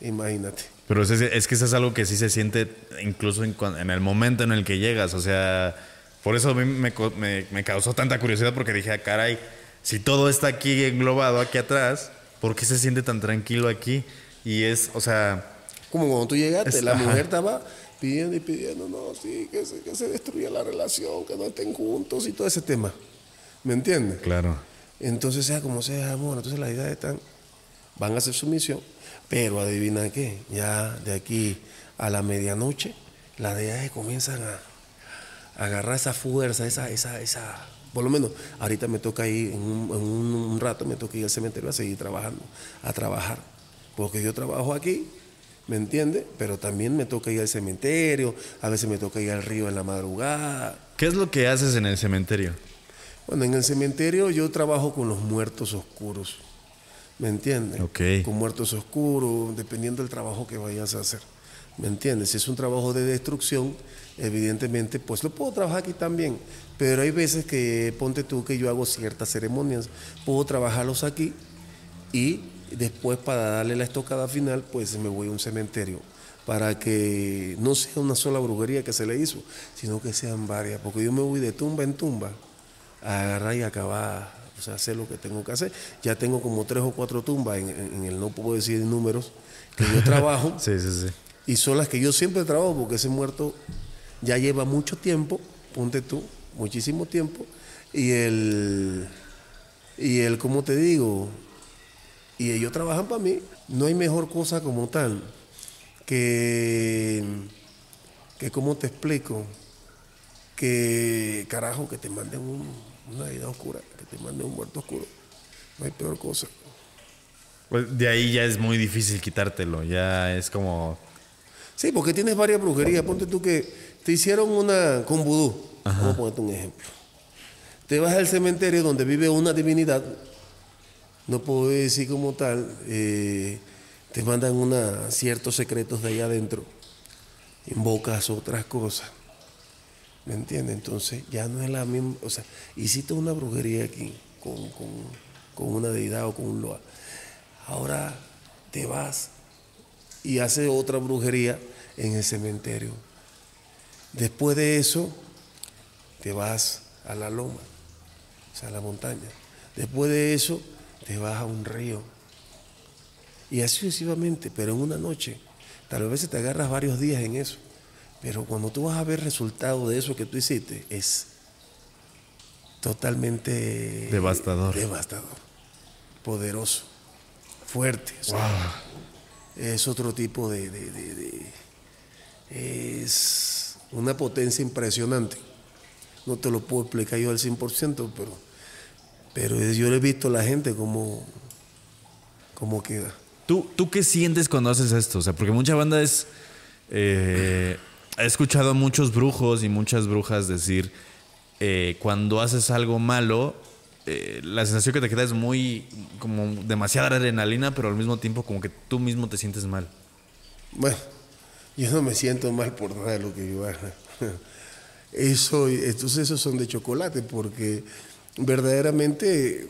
imagínate. Pero es, es que eso es algo que sí se siente incluso en, en el momento en el que llegas. O sea, por eso a mí me, me- me causó tanta curiosidad porque dije, ah, caray, si todo está aquí englobado, aquí atrás, ¿por qué se siente tan tranquilo aquí? Y es, o sea, Como cuando tú llegaste, Es- la ajá. mujer estaba pidiendo y pidiendo, no, sí, que se, que se destruya la relación, que no estén juntos y todo ese tema. ¿Me entiendes? claro. Entonces, sea como sea, amor, entonces las ideas están, van a hacer su misión, pero adivina qué, ya de aquí a la medianoche, las deidades comienzan a, a agarrar esa fuerza, esa, esa, esa, por lo menos ahorita me toca ir, en un, en un- un rato me toca ir al cementerio a seguir trabajando, a trabajar, porque yo trabajo aquí, ¿me entiendes? Pero también me toca ir al cementerio, a veces me toca ir al río en la madrugada, ¿Qué es lo que haces en el cementerio? bueno, en el cementerio yo trabajo con los muertos oscuros, ¿me entiendes? Ok. Con muertos oscuros, dependiendo del trabajo que vayas a hacer, ¿me entiendes? Si es un trabajo de destrucción, evidentemente, pues lo puedo trabajar aquí también, pero hay veces que, ponte tú que yo hago ciertas ceremonias, puedo trabajarlos aquí y después para darle la estocada final, pues me voy a un cementerio para que no sea una sola brujería que se le hizo, sino que sean varias, porque yo me voy de tumba en tumba a agarrar y acabar, o sea, hacer lo que tengo que hacer. Ya tengo como tres o cuatro tumbas en, el, no puedo decir números, que yo trabajo Sí, sí, sí. y son las que yo siempre trabajo porque ese muerto ya lleva mucho tiempo, ponte tú, muchísimo tiempo, y el, y el, ¿cómo te digo? Y ellos trabajan para mí. No hay mejor cosa como tal que, que ¿cómo te explico? Que, carajo, que te manden un- una vida oscura, que te manden un muerto oscuro. No hay peor cosa. Pues de ahí ya es muy difícil quitártelo. Ya es como. Sí, porque tienes varias brujerías. Ponte tú que te hicieron una con vudú. Vamos a ponerte un ejemplo. Te vas al cementerio donde vive una divinidad. No puedo decir como tal. eh, te mandan ciertos secretos de allá adentro. Invocas otras cosas. ¿Me entiendes? Entonces ya no es la misma, o sea, hiciste una brujería aquí con, una deidad o con un loa. Ahora te vas y haces otra brujería en el cementerio. Después de eso, te vas a la loma, o sea, a la montaña. Después de eso, te vas a un río. Y así sucesivamente, pero en una noche. Tal vez te agarras varios días en eso. Pero cuando tú vas a ver resultado de eso que tú hiciste, es totalmente devastador. Devastador. Poderoso. Fuerte. Es otro tipo de, Es una potencia impresionante. No te lo puedo explicar yo al 100%, pero, pero yo le he visto a la gente como, como queda. ¿Tú, ¿Tú qué sientes cuando haces esto? O sea, porque mucha banda es... Eh, he escuchado a muchos brujos y muchas brujas decir, eh, cuando haces algo malo, eh, la sensación que te queda es muy, como demasiada adrenalina, pero al mismo tiempo como que tú mismo te sientes mal. Bueno, yo no me siento mal por nada de lo que yo haga. Eso, estos esos son de chocolate, porque verdaderamente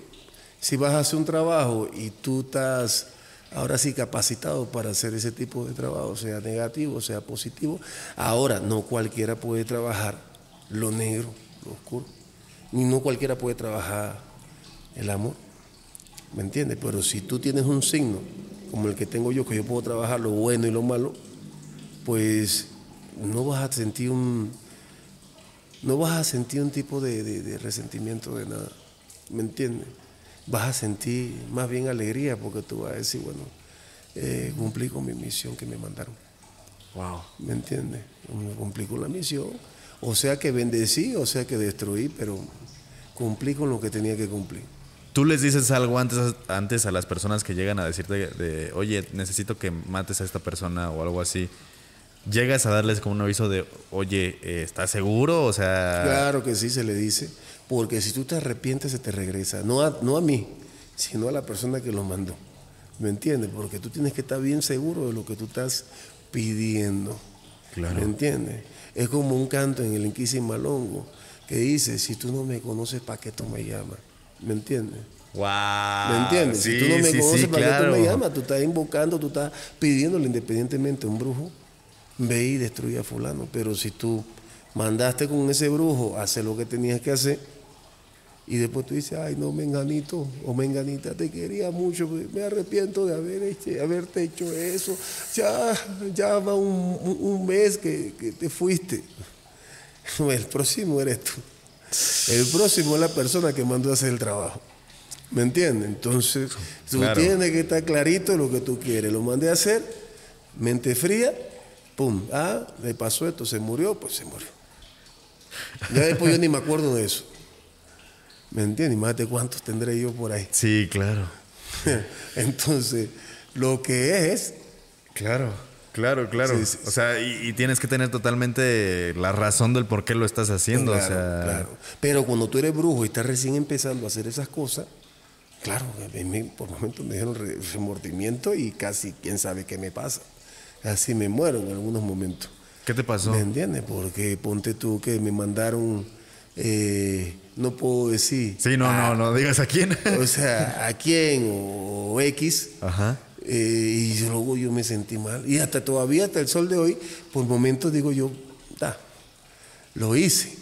si vas a hacer un trabajo y tú estás ahora sí capacitado para hacer ese tipo de trabajo, sea negativo, sea positivo. Ahora, no cualquiera puede trabajar lo negro, lo oscuro, ni no cualquiera puede trabajar el amor, ¿me entiendes? Pero si tú tienes un signo como el que tengo yo, que yo puedo trabajar lo bueno y lo malo, pues no vas a sentir un, no vas a sentir un tipo de, de resentimiento de nada, ¿me entiendes? vas a sentir más bien alegría porque tú vas a decir, bueno, eh, cumplí con mi misión que me mandaron. Wow. ¿Me entiendes? Cumplí con la misión. O sea que bendecí, o sea que destruí, pero cumplí con lo que tenía que cumplir. ¿Tú les dices algo antes, antes a las personas que llegan a decirte, de, oye, necesito que mates a esta persona o algo así? ¿Llegas a darles como un aviso de, oye, ¿estás seguro? O sea... Claro que sí, se le dice. Porque si tú te arrepientes, se te regresa. No a, no a mí, sino a la persona que lo mandó. ¿Me entiendes? Porque tú tienes que estar bien seguro de lo que tú estás pidiendo. Claro. ¿Me entiendes? Es como un canto en el Inquisi Malongo que dice, si tú no me conoces, ¿para qué tú me llamas? ¿Me entiendes? Wow. ¿Me entiendes? si tú no me conoces, ¿para qué tú me llamas? Tú estás invocando, tú estás pidiéndole independientemente a un brujo, ve y destruye a fulano. Pero si tú mandaste con ese brujo a hacer lo que tenías que hacer, y después tú dices, ay, no, menganito o menganita, te quería mucho, me arrepiento de haber hecho, haberte hecho eso. Ya, ya va un, mes que, te fuiste. El próximo eres tú. El próximo es la persona que mandó a hacer el trabajo. ¿Me entiendes? Entonces, tú tienes que estar clarito lo que tú quieres. Lo mandé a hacer, mente fría, pum. Ah, le pasó esto, se murió, pues se murió. Ya después yo ni me acuerdo de eso. ¿Me entiendes? De cuántos tendré yo por ahí. Sí, claro. Entonces, lo que es. Claro, claro, claro. O sea, y, tienes que tener totalmente la razón del por qué lo estás haciendo. Claro, o sea... claro. Pero cuando tú eres brujo y estás recién empezando a hacer esas cosas, claro, por momentos me dieron remordimiento y casi quién sabe qué me pasa. Así me muero en algunos momentos. ¿Qué te pasó? ¿Me entiendes? Porque ponte tú que me mandaron eh, no puedo decir. Sí, no, no, no digas a quién. o sea, a quién o, X. Ajá. Eh, y luego yo me sentí mal. Y hasta todavía, hasta el sol de hoy, por momentos digo yo, da, lo hice.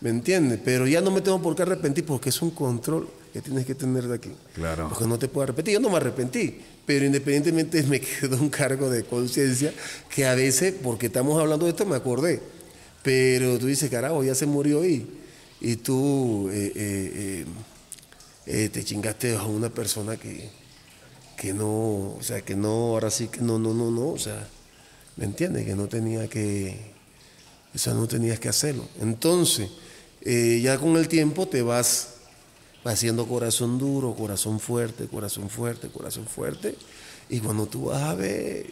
¿Me entiendes? Pero ya no me tengo por qué arrepentir porque es un control que tienes que tener de aquí. Claro. Porque no te puedo arrepentir. Yo no me arrepentí, pero independientemente me quedó un cargo de conciencia que a veces, porque estamos hablando de esto, me acordé. Pero tú dices, carajo, ya se murió y, y tú eh, eh, eh, te chingaste a una persona que, que no, o sea, que no, ahora sí que no, no, no, no, o sea, ¿me entiendes? Que no tenía que, o sea, no tenías que hacerlo. Entonces, ya con el tiempo te vas haciendo corazón duro, corazón fuerte, corazón fuerte, corazón fuerte, y cuando tú vas a ver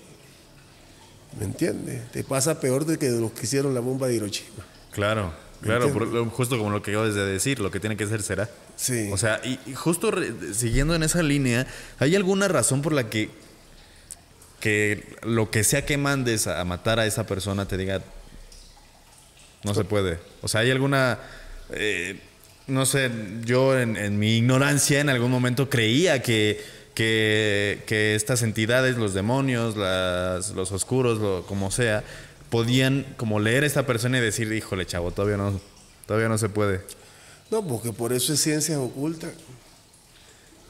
¿Me entiendes? Te pasa peor de que los que hicieron la bomba de Hiroshima. Claro, claro, justo como lo que acabas de decir, lo que tiene que ser será. Sí. O sea, y, justo siguiendo en esa línea, ¿hay alguna razón por la que, que lo que sea que mandes a, matar a esa persona te diga, No se puede. O sea, hay alguna... eh, no sé, yo en, mi ignorancia en algún momento creía que, estas entidades, los demonios, los oscuros, lo, como sea, podían como leer a esta persona y decir, híjole, chavo, todavía no, todavía no se puede. No, porque por eso es ciencia oculta.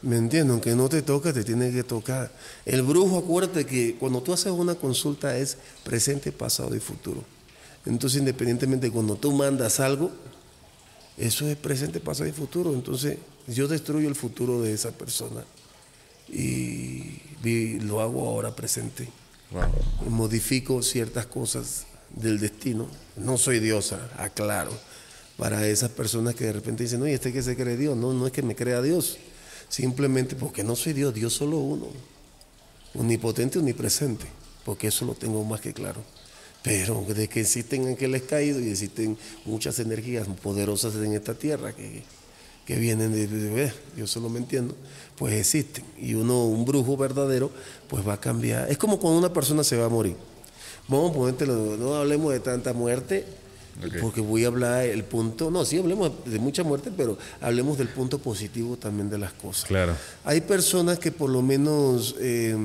¿Me entiendes? Aunque no te toca, te tiene que tocar. El brujo, acuérdate que cuando tú haces una consulta es presente, pasado y futuro. Entonces, independientemente, cuando tú mandas algo, eso es presente, pasado y futuro. Entonces, yo destruyo el futuro de esa persona y lo hago ahora presente. Wow. Modifico ciertas cosas del destino. No soy diosa, aclaro. Para esas personas que de repente dicen, oye, este que se cree Dios. No, no es que me crea Dios. Simplemente porque no soy Dios, Dios solo uno. Omnipotente, omnipresente. Porque eso lo tengo más que claro. Pero de que existen ángeles caídos y existen muchas energías poderosas en esta tierra que, que vienen de, de- yo solo me entiendo, pues existen. Y uno, un brujo verdadero, pues va a cambiar. Es como cuando una persona se va a morir. Vamos a ponértelo, no hablemos de tanta muerte, porque voy a hablar el punto, no, sí hablemos de mucha muerte, pero hablemos del punto positivo también de las cosas. Claro. Hay personas que por lo menos eh,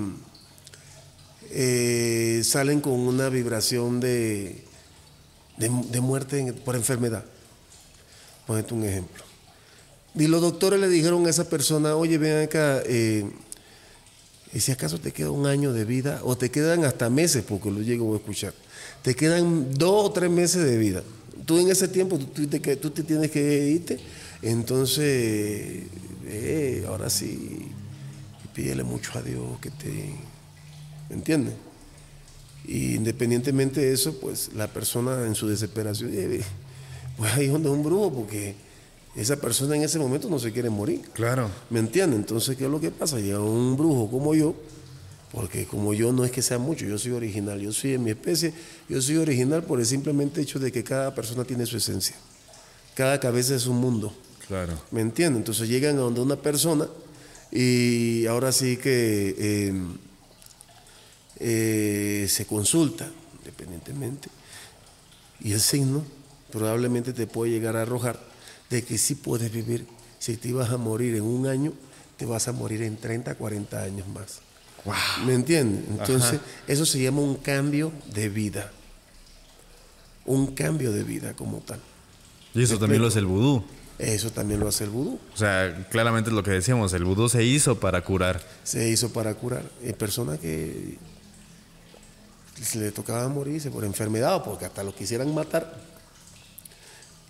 eh, salen con una vibración de, de, muerte por enfermedad. Ponete un ejemplo. Y los doctores le dijeron a esa persona, oye, ven acá, eh, y si acaso te queda un año de vida, o te quedan hasta meses, porque lo llego a escuchar, te quedan dos o tres meses de vida. Tú en ese tiempo, tú, te, tú te tienes que irte, entonces, eh, ahora sí, pídele mucho a Dios que te... ¿Me entiendes? Y independientemente de eso, pues la persona en su desesperación, eh, pues ahí es donde es un brujo, porque esa persona en ese momento no se quiere morir. Claro. ¿Me entiendes? Entonces, ¿qué es lo que pasa? Llega un brujo como yo, porque como yo no es que sea mucho, yo soy original, yo soy de mi especie, yo soy original por el simplemente hecho de que cada persona tiene su esencia. Cada cabeza es un mundo. Claro. ¿Me entiendes? Entonces llegan a donde una persona y ahora sí que eh, eh, se consulta, independientemente, y el signo probablemente te puede llegar a arrojar de que sí puedes vivir. Si te ibas a morir en un año, te vas a morir en 30, 40 años más. ¿Me entiendes? Entonces, eso se llama un cambio de vida. Un cambio de vida como tal. Y eso también lo hace el vudú. Eso también lo hace el vudú. O sea, claramente es lo que decíamos, el vudú se hizo para curar. se hizo para curar. Hay personas que le tocaba morirse por enfermedad o porque hasta lo quisieran matar.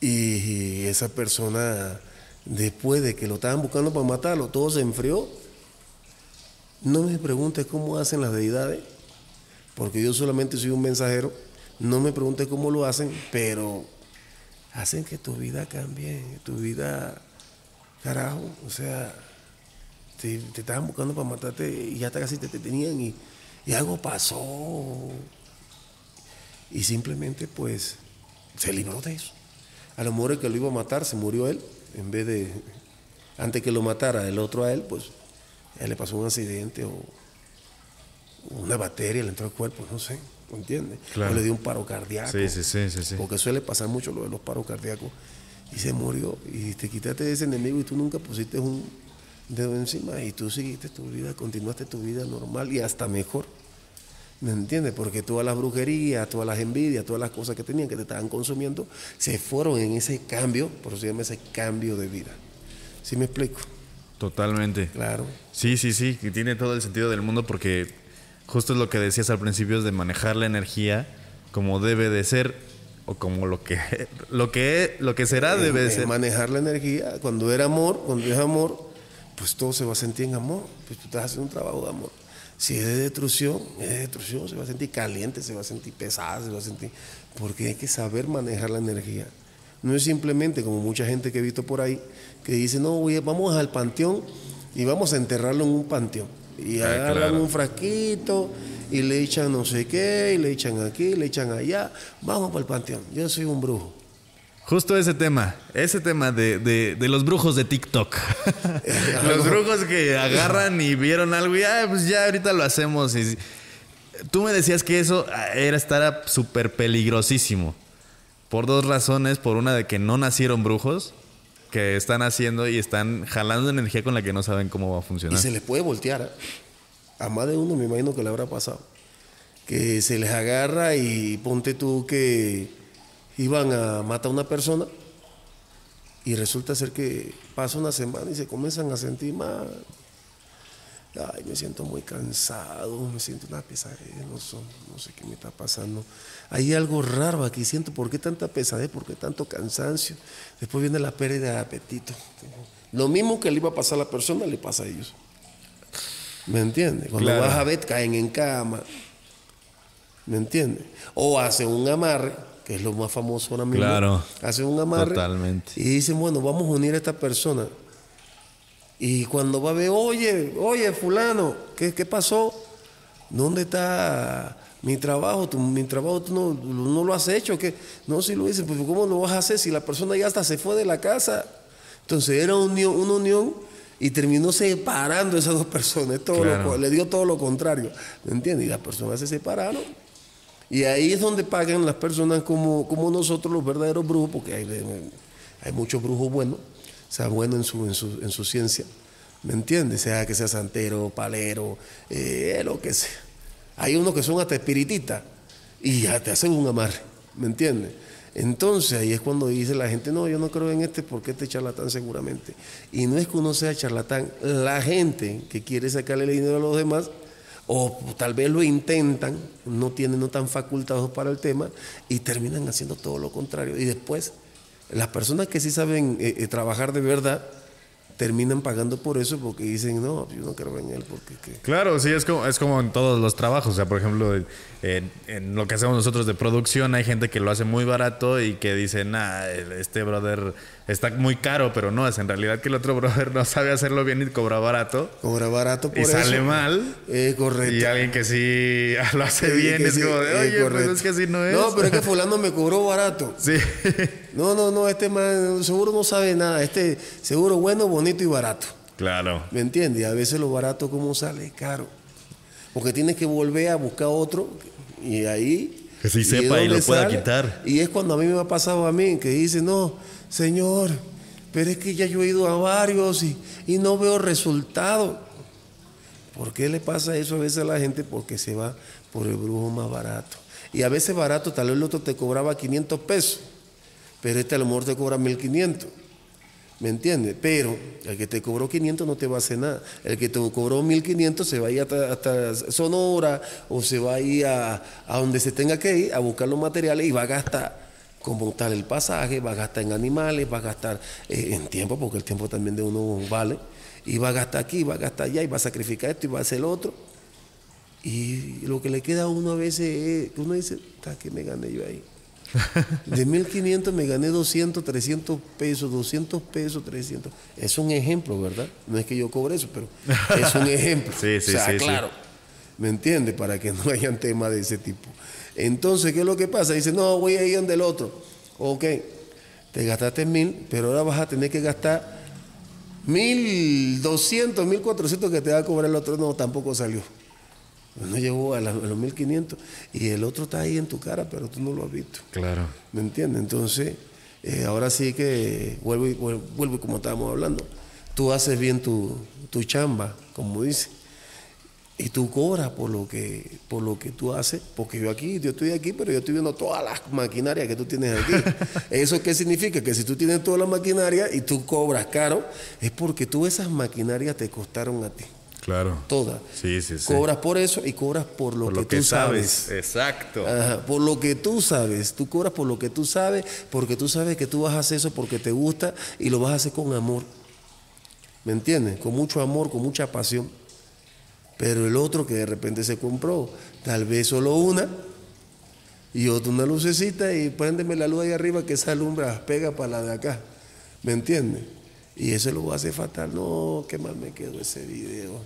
Y esa persona, después de que lo estaban buscando para matarlo, todo se enfrió. No me preguntes cómo hacen las deidades, porque yo solamente soy un mensajero. No me preguntes cómo lo hacen, pero hacen que tu vida cambie, tu vida, carajo, o sea, te, estaban buscando para matarte y hasta casi te, te tenían y, y algo pasó. Y simplemente pues se libró de eso. A lo mejor el que lo iba a matar se murió él, en vez de, antes que lo matara el otro a él, pues a él le pasó un accidente o una bacteria le entró al cuerpo, no sé, ¿me entiendes? Claro. O le dio un paro cardíaco. Sí, sí, sí, sí, sí. Porque suele pasar mucho lo de los paros cardíacos. Y se murió. Y te quitaste de ese enemigo y tú nunca pusiste un dedo encima. Y tú seguiste tu vida, continuaste tu vida normal y hasta mejor. ¿Me entiendes? Porque todas las brujerías, todas las envidias, todas las cosas que tenían que te estaban consumiendo, se fueron en ese cambio, por eso se llama ese cambio de vida. ¿Sí me explico? Totalmente. Claro. Sí, sí, sí, que tiene todo el sentido del mundo porque justo es lo que decías al principio es de manejar la energía como debe de ser o como lo que lo que lo que será debe de ser. Manejar la energía. Cuando era amor, cuando es amor, pues todo se va a sentir en amor. Pues tú estás haciendo un trabajo de amor. Si es de destrucción, es de destrucción, se va a sentir caliente, se va a sentir pesada, se va a sentir. Porque hay que saber manejar la energía. No es simplemente como mucha gente que he visto por ahí que dice, no, oye, vamos al panteón y vamos a enterrarlo en un panteón. Y Ah, agarran claro. un frasquito y le echan no sé qué, y le echan aquí, le echan allá. Vamos para el panteón. Yo soy un brujo. Justo ese tema, ese tema de, de- de los brujos de TikTok. los brujos que agarran y vieron algo y ah, pues ya ahorita lo hacemos. Y, tú me decías que eso ah, era estar súper peligrosísimo. por dos razones. Por una de que no nacieron brujos, que están haciendo y están jalando energía con la que no saben cómo va a funcionar. Y se les puede voltear. ¿eh? A más de uno me imagino que le habrá pasado. Que se les agarra y ponte tú que iban a matar a una persona y resulta ser que pasa una semana y se comienzan a sentir mal. Ay, me siento muy cansado, me siento una pesadez, no, no sé qué me está pasando. Hay algo raro aquí, siento por qué tanta pesadez, por qué tanto cansancio. Después viene la pérdida de apetito. Lo mismo que le iba a pasar a la persona, le pasa a ellos. ¿Me entiendes? Cuando vas a ver, caen en cama. ¿Me entiendes? O hacen un amarre, que es lo más famoso ahora mismo. Claro. Hacen un amarre. Totalmente. Y dicen, bueno, vamos a unir a esta persona. Y cuando va a ver, oye, oye, fulano, ¿qué, qué pasó? ¿Dónde está mi trabajo? mi trabajo tú no, no, lo has hecho. ¿qué? No, si lo dice, pues ¿cómo lo vas a hacer si la persona ya hasta se fue de la casa? Entonces era una unión, una unión y terminó separando esas dos personas. Todo le dio todo lo contrario. ¿Me entiendes? Y las personas se separaron. Y ahí es donde pagan las personas como, como nosotros, los verdaderos brujos, porque hay, hay muchos brujos buenos sea bueno en su, en su, en su ciencia. ¿Me entiendes? Sea que sea santero, palero, eh, lo que sea. Hay unos que son hasta espiritistas y ya te hacen un amarre. ¿Me entiendes? Entonces ahí es cuando dice la gente, no, yo no creo en este porque este charlatán seguramente. Y no es que uno sea charlatán, la gente que quiere sacarle el dinero a los demás, o tal vez lo intentan, no tienen, no tan facultados para el tema, y terminan haciendo todo lo contrario. Y después las personas que sí saben eh, eh, trabajar de verdad terminan pagando por eso porque dicen, no, yo no creo en él porque... Claro, sí, es como, es como en todos los trabajos. O sea, por ejemplo, en, lo que hacemos nosotros de producción hay gente que lo hace muy barato y que dice, nah, este brother está muy caro, pero no, es en realidad que el otro brother no sabe hacerlo bien y cobra barato. Cobra barato por y eso. sale mal. Eh, correcto. Y alguien que sí lo hace bien es como de, oye, pues es que así no es. No, pero es que fulano me cobró barato. Sí. No, no, no, este man seguro no sabe nada. Este seguro bueno, bonito y barato. Claro. ¿Me entiendes? A veces lo barato como sale caro. Porque tienes que volver a buscar otro y ahí... Que sí sepa y lo pueda quitar. Y es cuando a mí me ha pasado a mí, que dice, no, Señor, pero es que ya yo he ido a varios y, y no veo resultado. ¿Por qué le pasa eso a veces a la gente? Porque se va por el brujo más barato. Y a veces barato, tal vez el otro te cobraba 500 pesos, pero este a lo mejor te cobra 1500. ¿Me entiendes? Pero el que te cobró 500 no te va a hacer nada. El que te cobró 1500 se va a ir hasta, Sonora o se va a ir a, donde se tenga que ir a buscar los materiales y va a gastar como tal el pasaje, va a gastar en animales, va a gastar eh, en tiempo, porque el tiempo también de uno vale, y va a gastar aquí, va a gastar allá, y va a sacrificar esto y va a hacer lo otro. Y lo que le queda a uno a veces es uno dice, ¿qué me gané yo ahí? De 1500 me gané 200, 300 pesos, 200 pesos, 300. Es un ejemplo, ¿verdad? No es que yo cobre eso, pero es un ejemplo. sí, sí, o sea, claro. ¿Me entiendes? Para que no hayan temas de ese tipo. Entonces, ¿qué es lo que pasa? Dice, no, voy a ir donde el otro. Ok, te gastaste mil, pero ahora vas a tener que gastar mil doscientos, mil cuatrocientos que te va a cobrar el otro. No, tampoco salió. No llegó a, los 1500 y el otro está ahí en tu cara, pero tú no lo has visto. Claro. ¿Me entiendes? Entonces, eh, ahora sí que vuelvo y, vuelvo como estábamos hablando. Tú haces bien tu, tu chamba, como dice. Y tú cobras por lo que por lo que tú haces, porque yo aquí, yo estoy aquí, pero yo estoy viendo todas las maquinarias que tú tienes aquí. ¿Eso qué significa? Que si tú tienes toda la maquinaria y tú cobras caro, es porque tú esas maquinarias te costaron a ti. Claro. Todas. Sí, sí, sí. Cobras por eso y cobras por lo, que, tú sabes. Exacto. por lo que tú sabes. Tú cobras por lo que tú sabes, porque tú sabes que tú vas a hacer eso porque te gusta y lo vas a hacer con amor. ¿Me entiendes? Con mucho amor, con mucha pasión. Pero el otro que de repente se compró, tal vez solo una, y otro una lucecita y préndeme la luz ahí arriba que esa alumbra pega para la de acá. ¿Me entiendes? Y eso lo va a hacer fatal. No, qué mal me quedó ese video.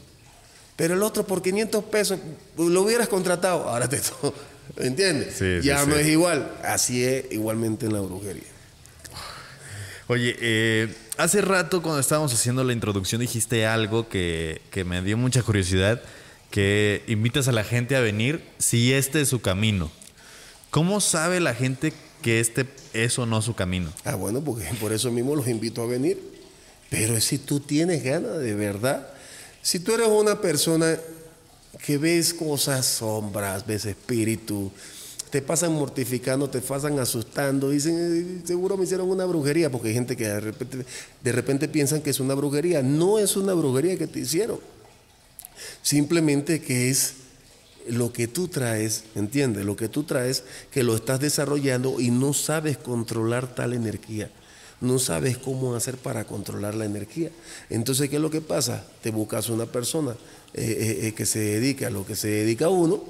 Pero el otro por 500 pesos lo hubieras contratado. Ahora te ¿Entiendes? ya no es igual. Así es igualmente en la brujería. Oye, eh, hace rato cuando estábamos haciendo la introducción dijiste algo que, que, me dio mucha curiosidad, que invitas a la gente a venir si este es su camino. ¿Cómo sabe la gente que este eso no su camino. Ah, bueno, porque por eso mismo los invito a venir. Pero si tú tienes ganas de verdad, si tú eres una persona que ves cosas, sombras, ves espíritu, te pasan mortificando, te pasan asustando, dicen, eh, seguro me hicieron una brujería, porque hay gente que de repente, de repente piensan que es una brujería. No es una brujería que te hicieron. Simplemente que es lo que tú traes, ¿entiendes? Lo que tú traes, que lo estás desarrollando y no sabes controlar tal energía. No sabes cómo hacer para controlar la energía. Entonces, ¿qué es lo que pasa? Te buscas una persona eh, eh, que se dedique a lo que se dedica uno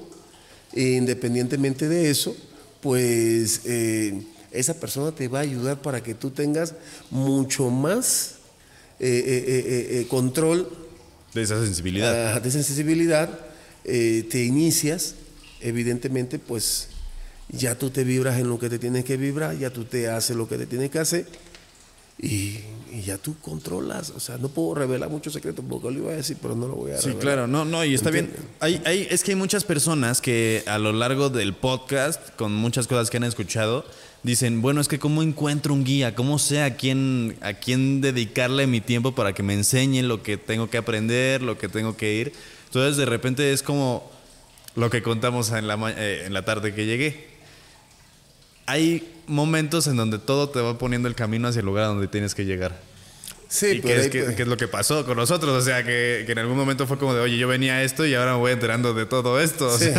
e independientemente de eso, pues eh, esa persona te va a ayudar para que tú tengas mucho más eh, eh, control. De esa sensibilidad. Ah, de esa sensibilidad, te inicias, evidentemente, pues ya tú te vibras en lo que te tienes que vibrar, ya tú te haces lo que te tienes que hacer y, ya tú controlas. O sea, no puedo revelar muchos secretos porque lo iba a decir, pero no lo voy a Sí, claro, no, no, y está bien. Hay, hay, es que hay muchas personas que a lo largo del podcast, con muchas cosas que han escuchado, dicen, bueno, es que cómo encuentro un guía, cómo sé a quién, a quién dedicarle mi tiempo para que me enseñe lo que tengo que aprender, lo que tengo que ir. Entonces, de repente es como lo que contamos en la, eh, en la tarde que llegué hay momentos en donde todo te va poniendo el camino hacia el lugar donde tienes que llegar. Sí, pero es, que, es, lo que pasó con nosotros. O sea, que, en algún momento fue como de, oye, yo venía a esto y ahora me voy enterando de todo esto. Sí,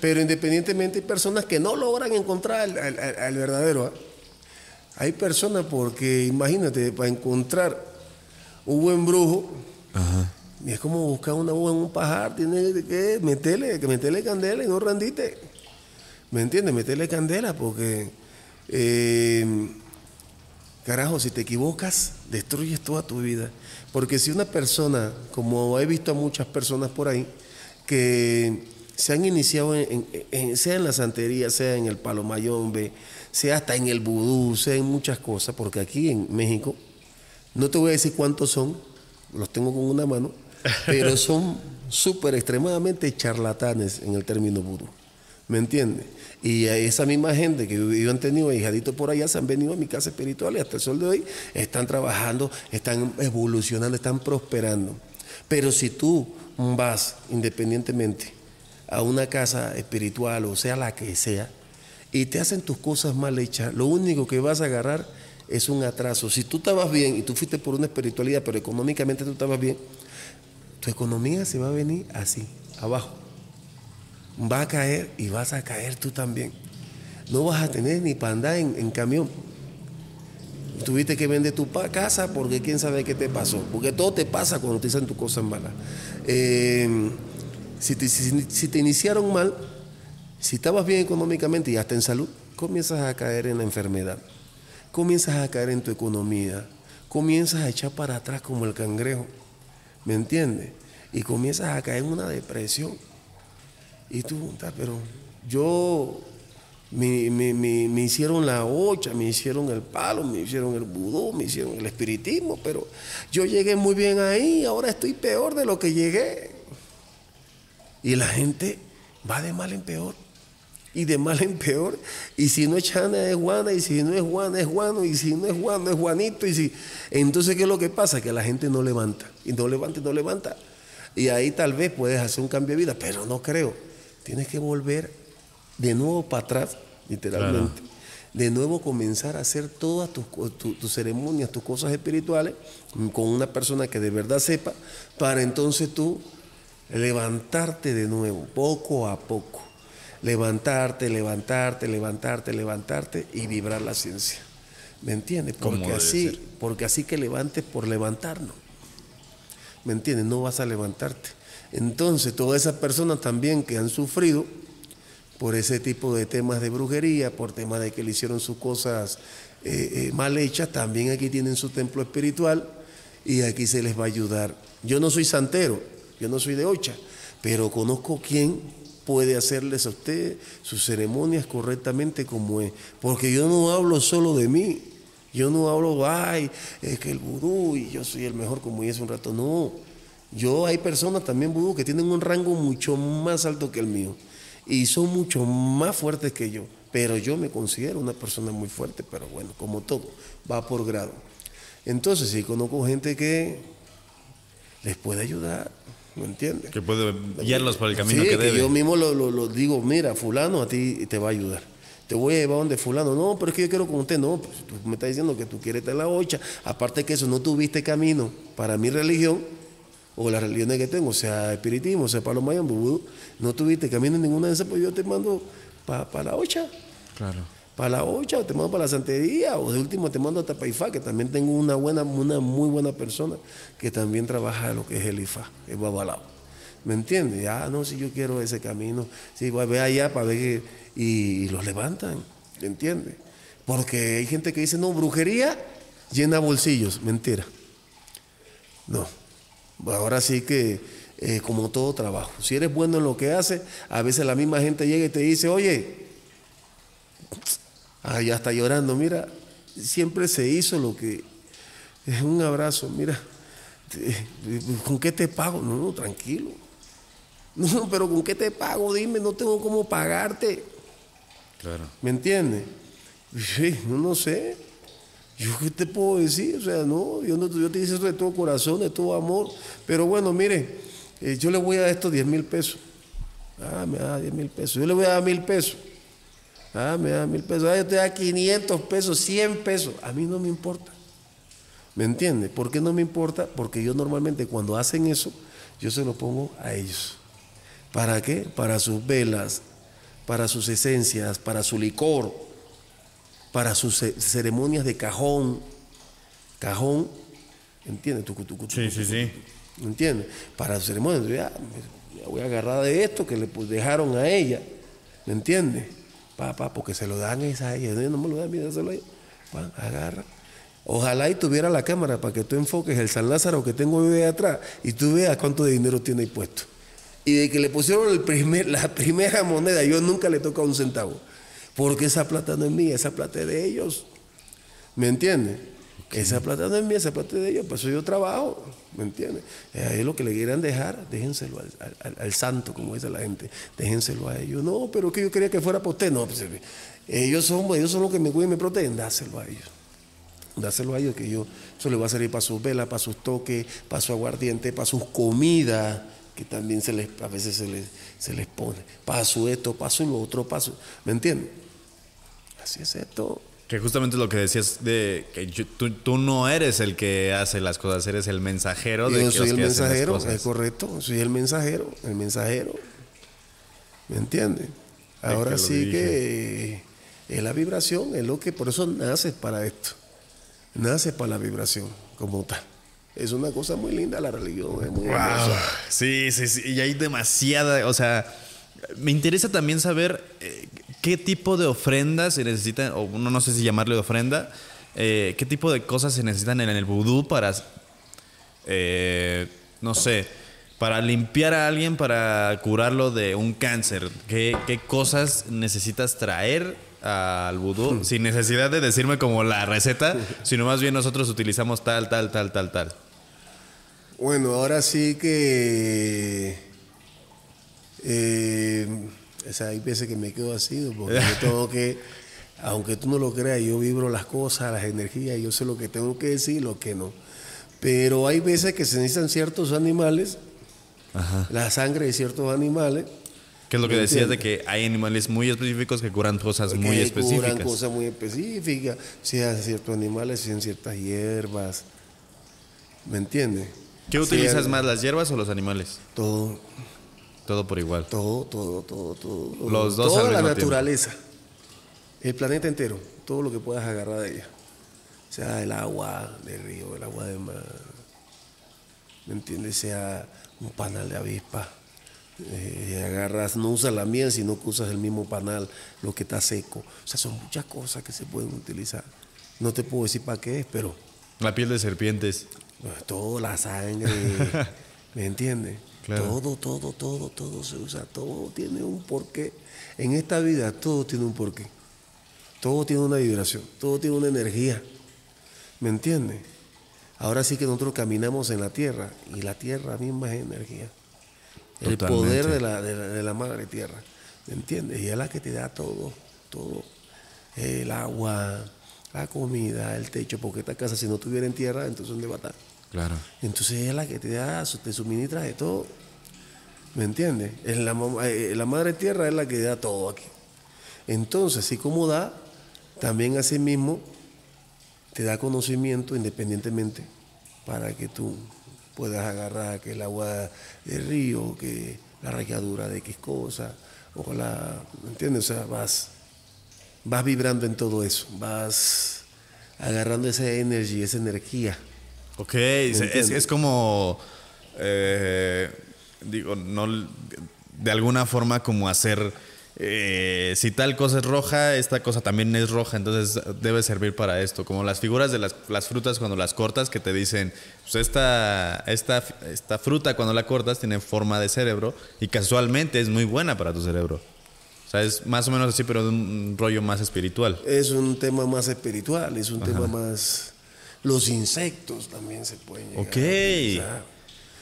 pero independientemente hay personas que no logran encontrar al, verdadero. ¿ah? Hay personas porque, imagínate, para encontrar un buen brujo, es como buscar una uva en un pajar, tiene que meterle, que meterle candela y no randite. ¿Me entiendes? Meterle candela porque, eh, carajo, si te equivocas, destruyes toda tu vida. Porque si una persona, como he visto a muchas personas por ahí, que se han iniciado, en, sea en la santería, sea en el palomayombe, sea hasta en el vudú, sea en muchas cosas, porque aquí en México, no te voy a decir cuántos son, los tengo con una mano, pero son súper extremadamente charlatanes en el término vudú. ¿Me entiendes? Y esa misma gente que yo han tenido hijaditos por allá se han venido a mi casa espiritual y hasta el sol de hoy están trabajando, están evolucionando, están prosperando. Pero si tú vas independientemente a una casa espiritual o sea la que sea y te hacen tus cosas mal hechas, lo único que vas a agarrar es un atraso. Si tú estabas bien y tú fuiste por una espiritualidad, pero económicamente tú estabas bien, tu economía se va a venir así, abajo va a caer y vas a caer tú también. No vas a tener ni para andar en, camión. Tuviste que vender tu casa porque quién sabe qué te pasó. Porque todo te pasa cuando te dicen tus cosas malas. Eh, si, te, si te iniciaron mal, si estabas bien económicamente y hasta en salud, comienzas a caer en la enfermedad. Comienzas a caer en tu economía. Comienzas a echar para atrás como el cangrejo. ¿Me entiendes? Y comienzas a caer en una depresión y tú, pero yo, me, me, hicieron la ocha, me hicieron el palo, me hicieron el vudú, me hicieron el espiritismo, pero yo llegué muy bien ahí, ahora estoy peor de lo que llegué. Y la gente va de mal en peor. Y de mal en peor. Y si no es Chana, es Juana. Y si no es Juana, es Juano. Y si no es Juano, es Juanito. Y si... Entonces, ¿qué es lo que pasa? Que la gente no levanta. Y no levanta y no levanta. Y ahí tal vez puedes hacer un cambio de vida, pero no creo tienes que volver de nuevo para atrás, literalmente. De nuevo comenzar a hacer todas tus, tus ceremonias, tus cosas espirituales con una persona que de verdad sepa, para entonces tú levantarte de nuevo, poco a poco. Levantarte, levantarte, levantarte, levantarte y vibrar la ciencia. ¿Me entiendes? Porque así, porque así que levantes por levantarnos. ¿Me entiendes? No vas a levantarte. Entonces, todas esas personas también que han sufrido por ese tipo de temas de brujería, por temas de que le hicieron sus cosas eh, eh, mal hechas, también aquí tienen su templo espiritual y aquí se les va a ayudar. Yo no soy santero, yo no soy de Ocha, pero conozco quién puede hacerles a usted sus ceremonias correctamente como es. Porque yo no hablo solo de mí. Yo no hablo, ay, es que el vudú y yo soy el mejor como es un rato. No, yo hay personas también que tienen un rango mucho más alto que el mío y son mucho más fuertes que yo, Pero yo me considero una persona muy fuerte, pero bueno, como todo, va por grado. Entonces, sí conozco gente que les puede ayudar, ¿me entiendes? Que puede guiarlos por el camino Sí, que debe. yo mismo lo, lo- lo digo, mira, fulano a ti te va a ayudar. Te voy a llevar donde fulano. No, pero es que yo quiero con usted. No, pues tú me estás diciendo que tú quieres estar en la ocha. Aparte que eso, no tuviste camino para mi religión o las religiones que tengo, sea espiritismo, sea palo mayan, vudú, no tuviste camino en ninguna de esas, pues yo te mando para la ocha. Claro. Para la ocha, o te mando para la santería, o de último te mando hasta para IFA, que también tengo una buena, una muy buena persona que también trabaja lo que es el IFA, el babalao. ¿Me entiendes? Ya, no, si yo quiero ese camino, si voy a ver allá para ver que, y, y los levantan, ¿me entiendes? Porque hay gente que dice, no, brujería llena bolsillos, mentira. No, ahora sí que eh, como todo trabajo, si eres bueno en lo que haces, a veces la misma gente llega y te dice, oye, Ah, ya está llorando. Mira, siempre se hizo lo que. Es un abrazo, mira. te- ¿Con qué te pago? No, no, tranquilo. No, pero ¿con qué te pago? Dime, no tengo cómo pagarte. Claro. ¿Me entiendes? Sí, no, no sé. ¿Yo qué te puedo decir? O sea, no, yo, te hice eso de todo corazón, de todo amor. Pero bueno, mire, eh, yo le voy a dar estos 10 mil pesos. Ah, me da 10 mil pesos. Yo le voy a dar mil pesos. Ah, me da mil pesos. Ah, yo te da 500 pesos, 100 pesos. A mí no me importa. ¿Me entiendes? ¿Por qué no me importa? Porque yo normalmente cuando hacen eso, yo se lo pongo a ellos. ¿Para qué? Para sus velas, para sus esencias, para su licor, para sus ce- ceremonias de cajón. Cajón, ¿entiendes? Tucu, tucu, tucu, Sí, sí, sí. ¿Me entiendes? Para sus ceremonias. Ya, ya voy a agarrar de esto que le pues, dejaron a ella. ¿Me entiendes? Papá, porque se lo dan a ella. No me lo dan, mira, ella. Pa, agarra. Ojalá y tuviera la cámara para que tú enfoques el San Lázaro que tengo yo de atrás y tú veas cuánto de dinero tiene ahí puesto. Y de que le pusieron el primer, la primera moneda, yo nunca le toca un centavo. Porque esa plata no es mía, esa plata es de ellos. ¿Me entiendes? Esa plata no es mía, esa plata es de ellos, por eso yo trabajo, ¿me entiendes? Eh, Ahí lo que le quieran dejar, déjenselo al, al- al- al santo, como dice la gente, déjenselo a ellos. No, pero que yo quería que fuera para usted, no, pues, eh, ellos son, ellos son los que me cuidan y me protegen, dáselo a ellos. Dáselo a ellos, que yo, eso le va a servir para sus velas, para sus toques, para su aguardiente, para sus comidas, que también se les, a veces se les, se les pone, para su esto, para su lo otro, para su, ¿me entiendes? Así es esto. Que justamente lo que decías de que yo- tú, tú no eres el que hace las cosas, eres el mensajero de Yo soy el mensajero, es correcto, soy el mensajero, el mensajero. ¿Me entiendes? Ahora que sí que es la vibración, es lo que por eso nace para esto. Nace para la vibración como tal. Es una cosa muy linda la religión, es muy Wow. Sí, sí, sí. Y hay demasiada, o sea, me interesa también saber eh, qué tipo de ofrendas se necesitan, o no, no sé si llamarle ofrenda, eh, qué tipo de cosas se necesitan en el vudú para, eh, no sé, para limpiar a alguien, para curarlo de un cáncer. ¿Qué, qué cosas necesitas traer al vudú sin necesidad de decirme como la receta, sino más bien nosotros utilizamos tal, tal, tal, tal, tal? Bueno, ahora sí que eh, o sea, hay veces que me quedo así, porque yo tengo que, aunque tú no lo creas, yo vibro las cosas, las energías, yo sé lo que tengo que decir y lo que no. Pero hay veces que se necesitan ciertos animales, la sangre de ciertos animales, Que es lo que ¿Me decías de que hay animales muy específicos que curan cosas muy específicas. curan cosas muy específicas, sean ciertos animales, sean ciertas hierbas, ¿me entiendes? ¿Qué utilizas más, las hierbas o los animales? Todo, Todo por igual. Todo, todo, todo, todo. Los dos Toda al la mismo tiempo. naturaleza. El planeta entero. Todo lo que puedas agarrar de ella. Sea el agua del río, el agua del mar. ¿Me entiendes? Sea un panal de avispa. Eh, agarras, no usas la miel, sino que usas el mismo panal, lo que está seco. O sea, son muchas cosas que se pueden utilizar. No te puedo decir para qué es, pero La piel de serpientes. pues, todo, la sangre, ¿me entiendes? Claro. Todo, todo, todo, todo se usa, todo tiene un porqué. En esta vida todo tiene un porqué. Todo tiene una vibración, todo tiene una energía. ¿Me entiendes? Ahora sí que nosotros caminamos en la tierra y la tierra misma es energía. El poder de la, de, la, de la madre tierra. ¿Me entiendes? Y es la que te da todo, todo. El agua, la comida, el techo, porque esta casa si no tuviera en tierra, entonces ¿dónde va a estar? Entonces es la que te da, te suministra de todo. ¿Me entiendes? Mamá- eh, la madre tierra es la que da todo aquí. Entonces, así como da, también así mismo te da conocimiento independientemente para que tú puedas agarrar que el agua del río, que la rayadura de X cosa, o la, ¿me entiendes? O sea, vas, vas vibrando en todo eso, vas agarrando esa energía, esa energía. Ok, es, como, eh, digo, no, de alguna forma como hacer, eh, si tal cosa es roja, esta cosa también es roja, entonces debe servir para esto, como las figuras de las, las frutas cuando las cortas que te dicen, pues esta, esta, esta fruta cuando la cortas tiene forma de cerebro y casualmente es muy buena para tu cerebro. O sea, es más o menos así, pero de un rollo más espiritual. Es un tema más espiritual, es un tema más... Los insectos también se pueden llegar Ok. a utilizar.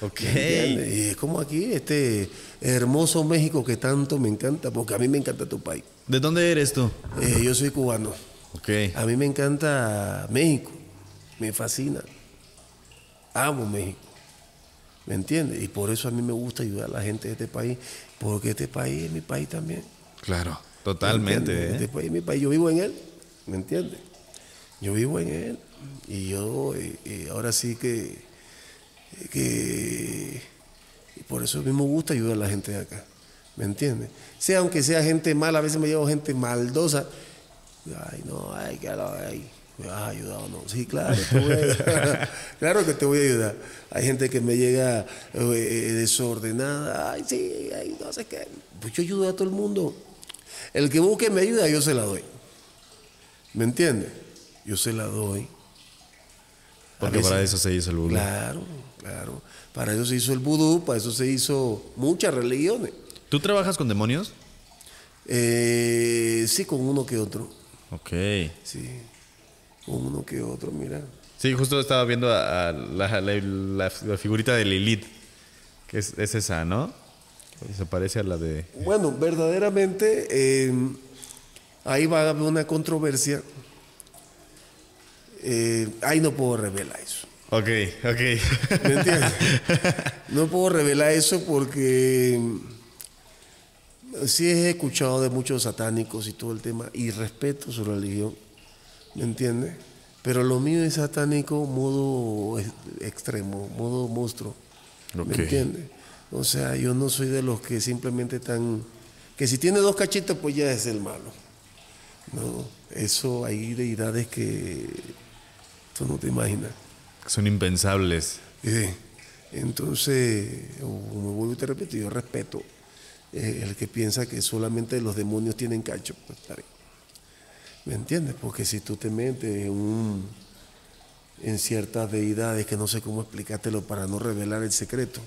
Ok. Y es como aquí, este hermoso México que tanto me encanta, porque a mí me encanta tu país. ¿De dónde eres tú? Eh, yo soy cubano. Ok. A mí me encanta México, me fascina. Amo México. ¿Me entiendes? Y por eso a mí me gusta ayudar a la gente de este país, porque este país es mi país también. Claro, ¿Me totalmente. entiendes? ¿eh? Este país es mi país, yo vivo en él, ¿me entiendes? Yo vivo en él y yo eh, eh, ahora sí que, que por eso a mí me gusta ayudar a la gente de acá, ¿me entiendes? Sea aunque sea gente mala, a veces me llevo gente maldosa, ay no, ay que ay, me vas a ayudar o no, sí claro, te voy a ayudar. claro que te voy a ayudar. Hay gente que me llega eh, eh, desordenada, ay sí, ay no sé qué, pues yo ayudo a todo el mundo. El que busque mi ayuda, yo se la doy. ¿Me entiendes? Yo se la doy. Porque veces- para eso se hizo el vudú. Claro, claro. Para eso se hizo el vudú, para eso se hizo muchas religiones. ¿Tú trabajas con demonios? Eh, sí, con uno que otro. Ok. Sí, con uno que otro, mira. Sí, justo estaba viendo a, a la, la- la- la figurita de Lilith, que es, es esa, ¿no? Se parece a la de... Bueno, verdaderamente eh, ahí va a haber una controversia. Eh, ahí no puedo revelar eso. Ok, ok. ¿Me entiendes? No puedo revelar eso porque mm, sí he escuchado de muchos satánicos y todo el tema y respeto su religión, ¿me entiendes? Pero lo mío es satánico modo ex- extremo, modo monstruo. ¿me entiendes? O sea, yo no soy de los que simplemente están, que si tiene dos cachitos pues ya es el malo. No, eso hay deidades que tú no te imaginas. Son impensables. Eh, entonces, como vuelvo y te repito, yo respeto eh, el que piensa que solamente los demonios tienen cacho. pues, está bien. ¿Me entiendes? Porque si tú te metes en, un- en ciertas deidades, que no sé cómo explicártelo para no revelar el secreto,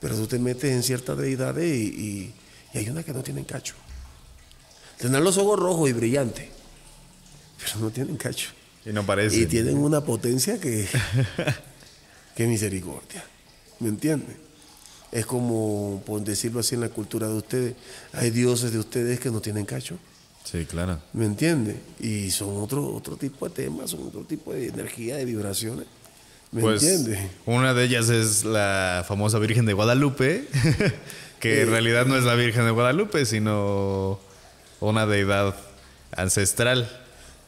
pero tú te metes en ciertas deidades y, y- y hay unas que no tienen cacho. Tendrán los ojos rojos y brillantes, pero no tienen cacho. Y no parece. Y tienen una potencia que, que misericordia. ¿Me entiendes? Es como, por decirlo así, en la cultura de ustedes, hay dioses de ustedes que no tienen cacho. Sí, claro. ¿Me entiendes? Y son otro, otro tipo de temas, son otro tipo de energía, de vibraciones. ¿Me Pues entiendes? una de ellas es la famosa Virgen de Guadalupe, que Eh, en realidad no es la Virgen de Guadalupe, sino una deidad ancestral.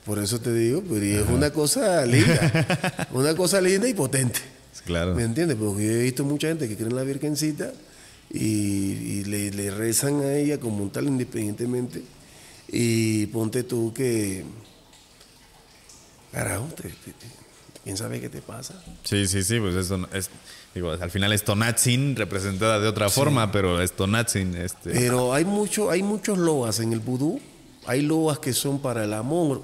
Por eso te digo, pero y es una cosa linda, una cosa linda y potente. Claro. ¿Me entiendes? Porque yo he visto mucha gente que cree en la Virgencita y, y le, le rezan a ella como un tal independientemente. Y ponte tú que. Carajo, te- te- te- ¿quién sabe qué te pasa? Sí, sí, sí, pues eso es, digo, al final es Tonatzin representada de otra forma, pero es Tonatzin, este. Pero hay, mucho, hay muchos loas en el vudú. Hay loas que son para el amor,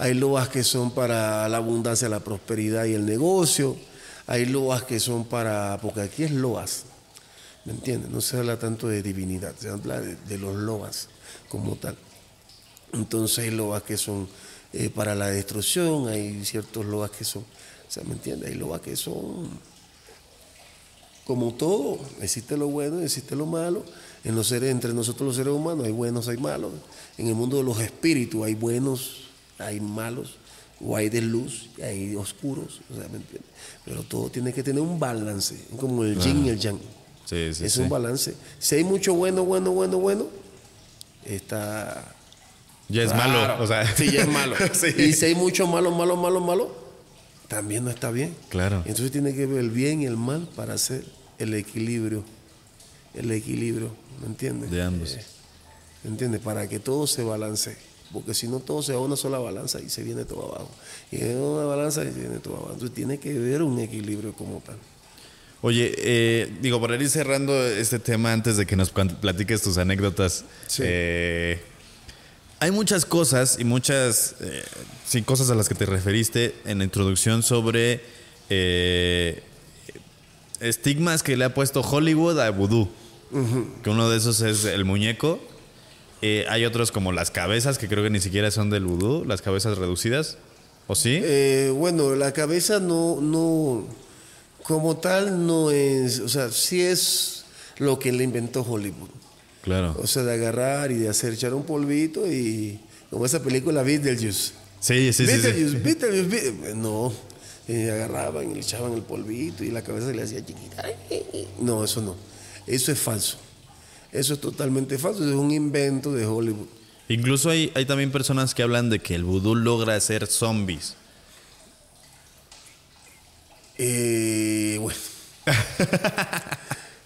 hay loas que son para la abundancia, la prosperidad y el negocio. Hay loas que son para. Porque aquí es loas. ¿Me entiendes? No se habla tanto de divinidad, se habla de, los loas como tal. Entonces hay loas que son eh, para la destrucción, hay ciertos loas que son. O sea, ¿me entiendes? Hay loas que son como todo, existe lo bueno existe lo malo. En los seres, entre nosotros los seres humanos hay buenos, hay malos. En el mundo de los espíritus hay buenos, hay malos, o hay de luz y hay oscuros. O sea, ¿me entiendes? Pero todo tiene que tener un balance, como el yin y el yang. Sí, sí, es sí. un balance. Si hay mucho bueno, bueno, bueno, bueno, está Ya es malo. O sea, sí, ya es malo. Y si hay mucho malo, malo, malo, malo, también no está bien. Claro. Entonces tiene que ver el bien y el mal para hacer el equilibrio. El equilibrio, ¿me entiendes? De ambos. Eh, ¿Me entiendes? Para que todo se balance. Porque si no todo se va a una sola balanza y se viene todo abajo. Y en una balanza y se viene todo abajo. Entonces tiene que ver un equilibrio como tal. Oye, eh, digo, para ir cerrando este tema antes de que nos platiques tus anécdotas, Sí. eh, hay muchas cosas y muchas eh, sí, cosas a las que te referiste en la introducción sobre eh, estigmas que le ha puesto Hollywood a vudú. Que uno de esos es el muñeco. Eh, hay otros como las cabezas, que creo que ni siquiera son del vudú, las cabezas reducidas. ¿O sí? Eh, bueno, la cabeza no, no, como tal no es, o sea, sí es lo que le inventó Hollywood. claro. O sea, de agarrar y de hacer echar un polvito y como esa película Beetlejuice. Sí, sí, sí. sí. Beetlejuice, Beetlejuice, Beetlejuice. No, y agarraban y le echaban el polvito y la cabeza se le hacía chiquita. No, eso no. Eso es falso. Eso es totalmente falso. Es un invento de Hollywood. Incluso hay, hay también personas que hablan de que el vudú logra hacer zombies. Eh, bueno.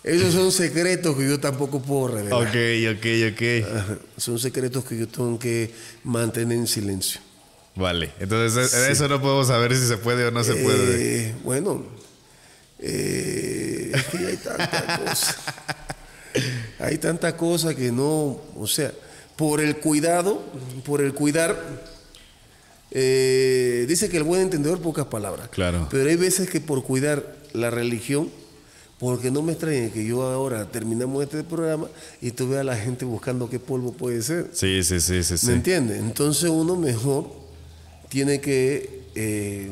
Esos son secretos que yo tampoco puedo revelar. Ok, ok, ok. Ajá. Son secretos que yo tengo que mantener en silencio. Vale, entonces eso no podemos saber si se puede o no se puede. Eh, bueno, eh, es que hay tanta cosa. Hay tanta cosa que no, o sea, por el cuidado, por el cuidar, eh, dice que el buen entendedor pocas palabras. Claro. Pero hay veces que por cuidar la religión, porque no me extrañe que yo ahora terminamos este programa y tú veas a la gente buscando qué polvo puede ser. Sí, sí, sí, sí. sí. ¿Me entiendes? Entonces uno mejor tiene que... eh,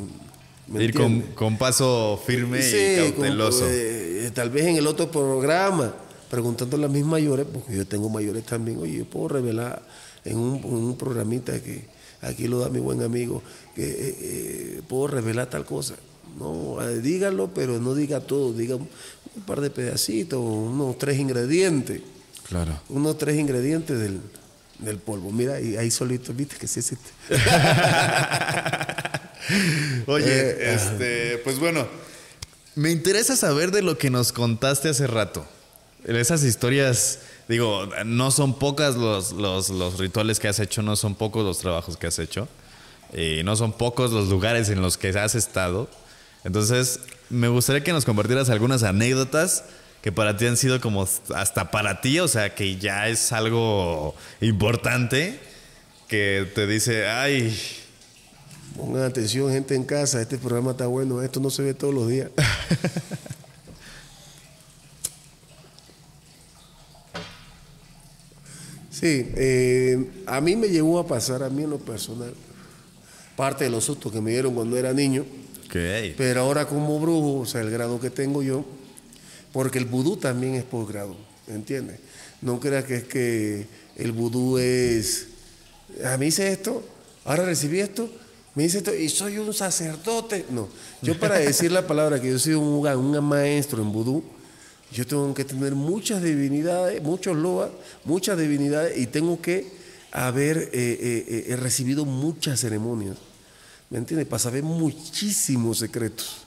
¿me Ir con, paso firme y Sí, con- cauteloso. eh, tal vez en el otro programa, preguntando a las mis mayores, porque yo tengo mayores también, oye, yo puedo revelar en un, en un programita que aquí lo da mi buen amigo, que eh, eh, puedo revelar tal cosa. No, eh, dígalo, pero no diga todo, diga un, un par de pedacitos, unos tres ingredientes, Claro. unos tres ingredientes del, del polvo. Mira, y ahí solito, viste que sí existe. Oye, Eh, este, pues bueno, me interesa saber de lo que nos contaste hace rato. Esas historias, digo, no son pocas los, los, los rituales que has hecho, no son pocos los trabajos que has hecho, y no son pocos los lugares en los que has estado. Entonces, me gustaría que nos compartieras algunas anécdotas que para ti han sido como hasta para ti, o sea, que ya es algo importante, que te dice, ay, Pongan atención, gente en casa, este programa está bueno, esto no se ve todos los días. Sí, eh, a mí me llegó a pasar, a mí en lo personal, parte de los sustos que me dieron cuando era niño, pero ahora como brujo, o sea, el grado que tengo yo, porque el vudú también es por grado, ¿entiendes? No creas que es que el vudú es, a mí hice esto, ahora recibí esto, me dice esto y soy un sacerdote. No, yo para decir la palabra que yo soy un, un maestro en vudú, yo tengo que tener muchas divinidades, muchos loas, muchas divinidades y tengo que haber eh, eh, eh, recibido muchas ceremonias. ¿Me entiendes? Para saber muchísimos secretos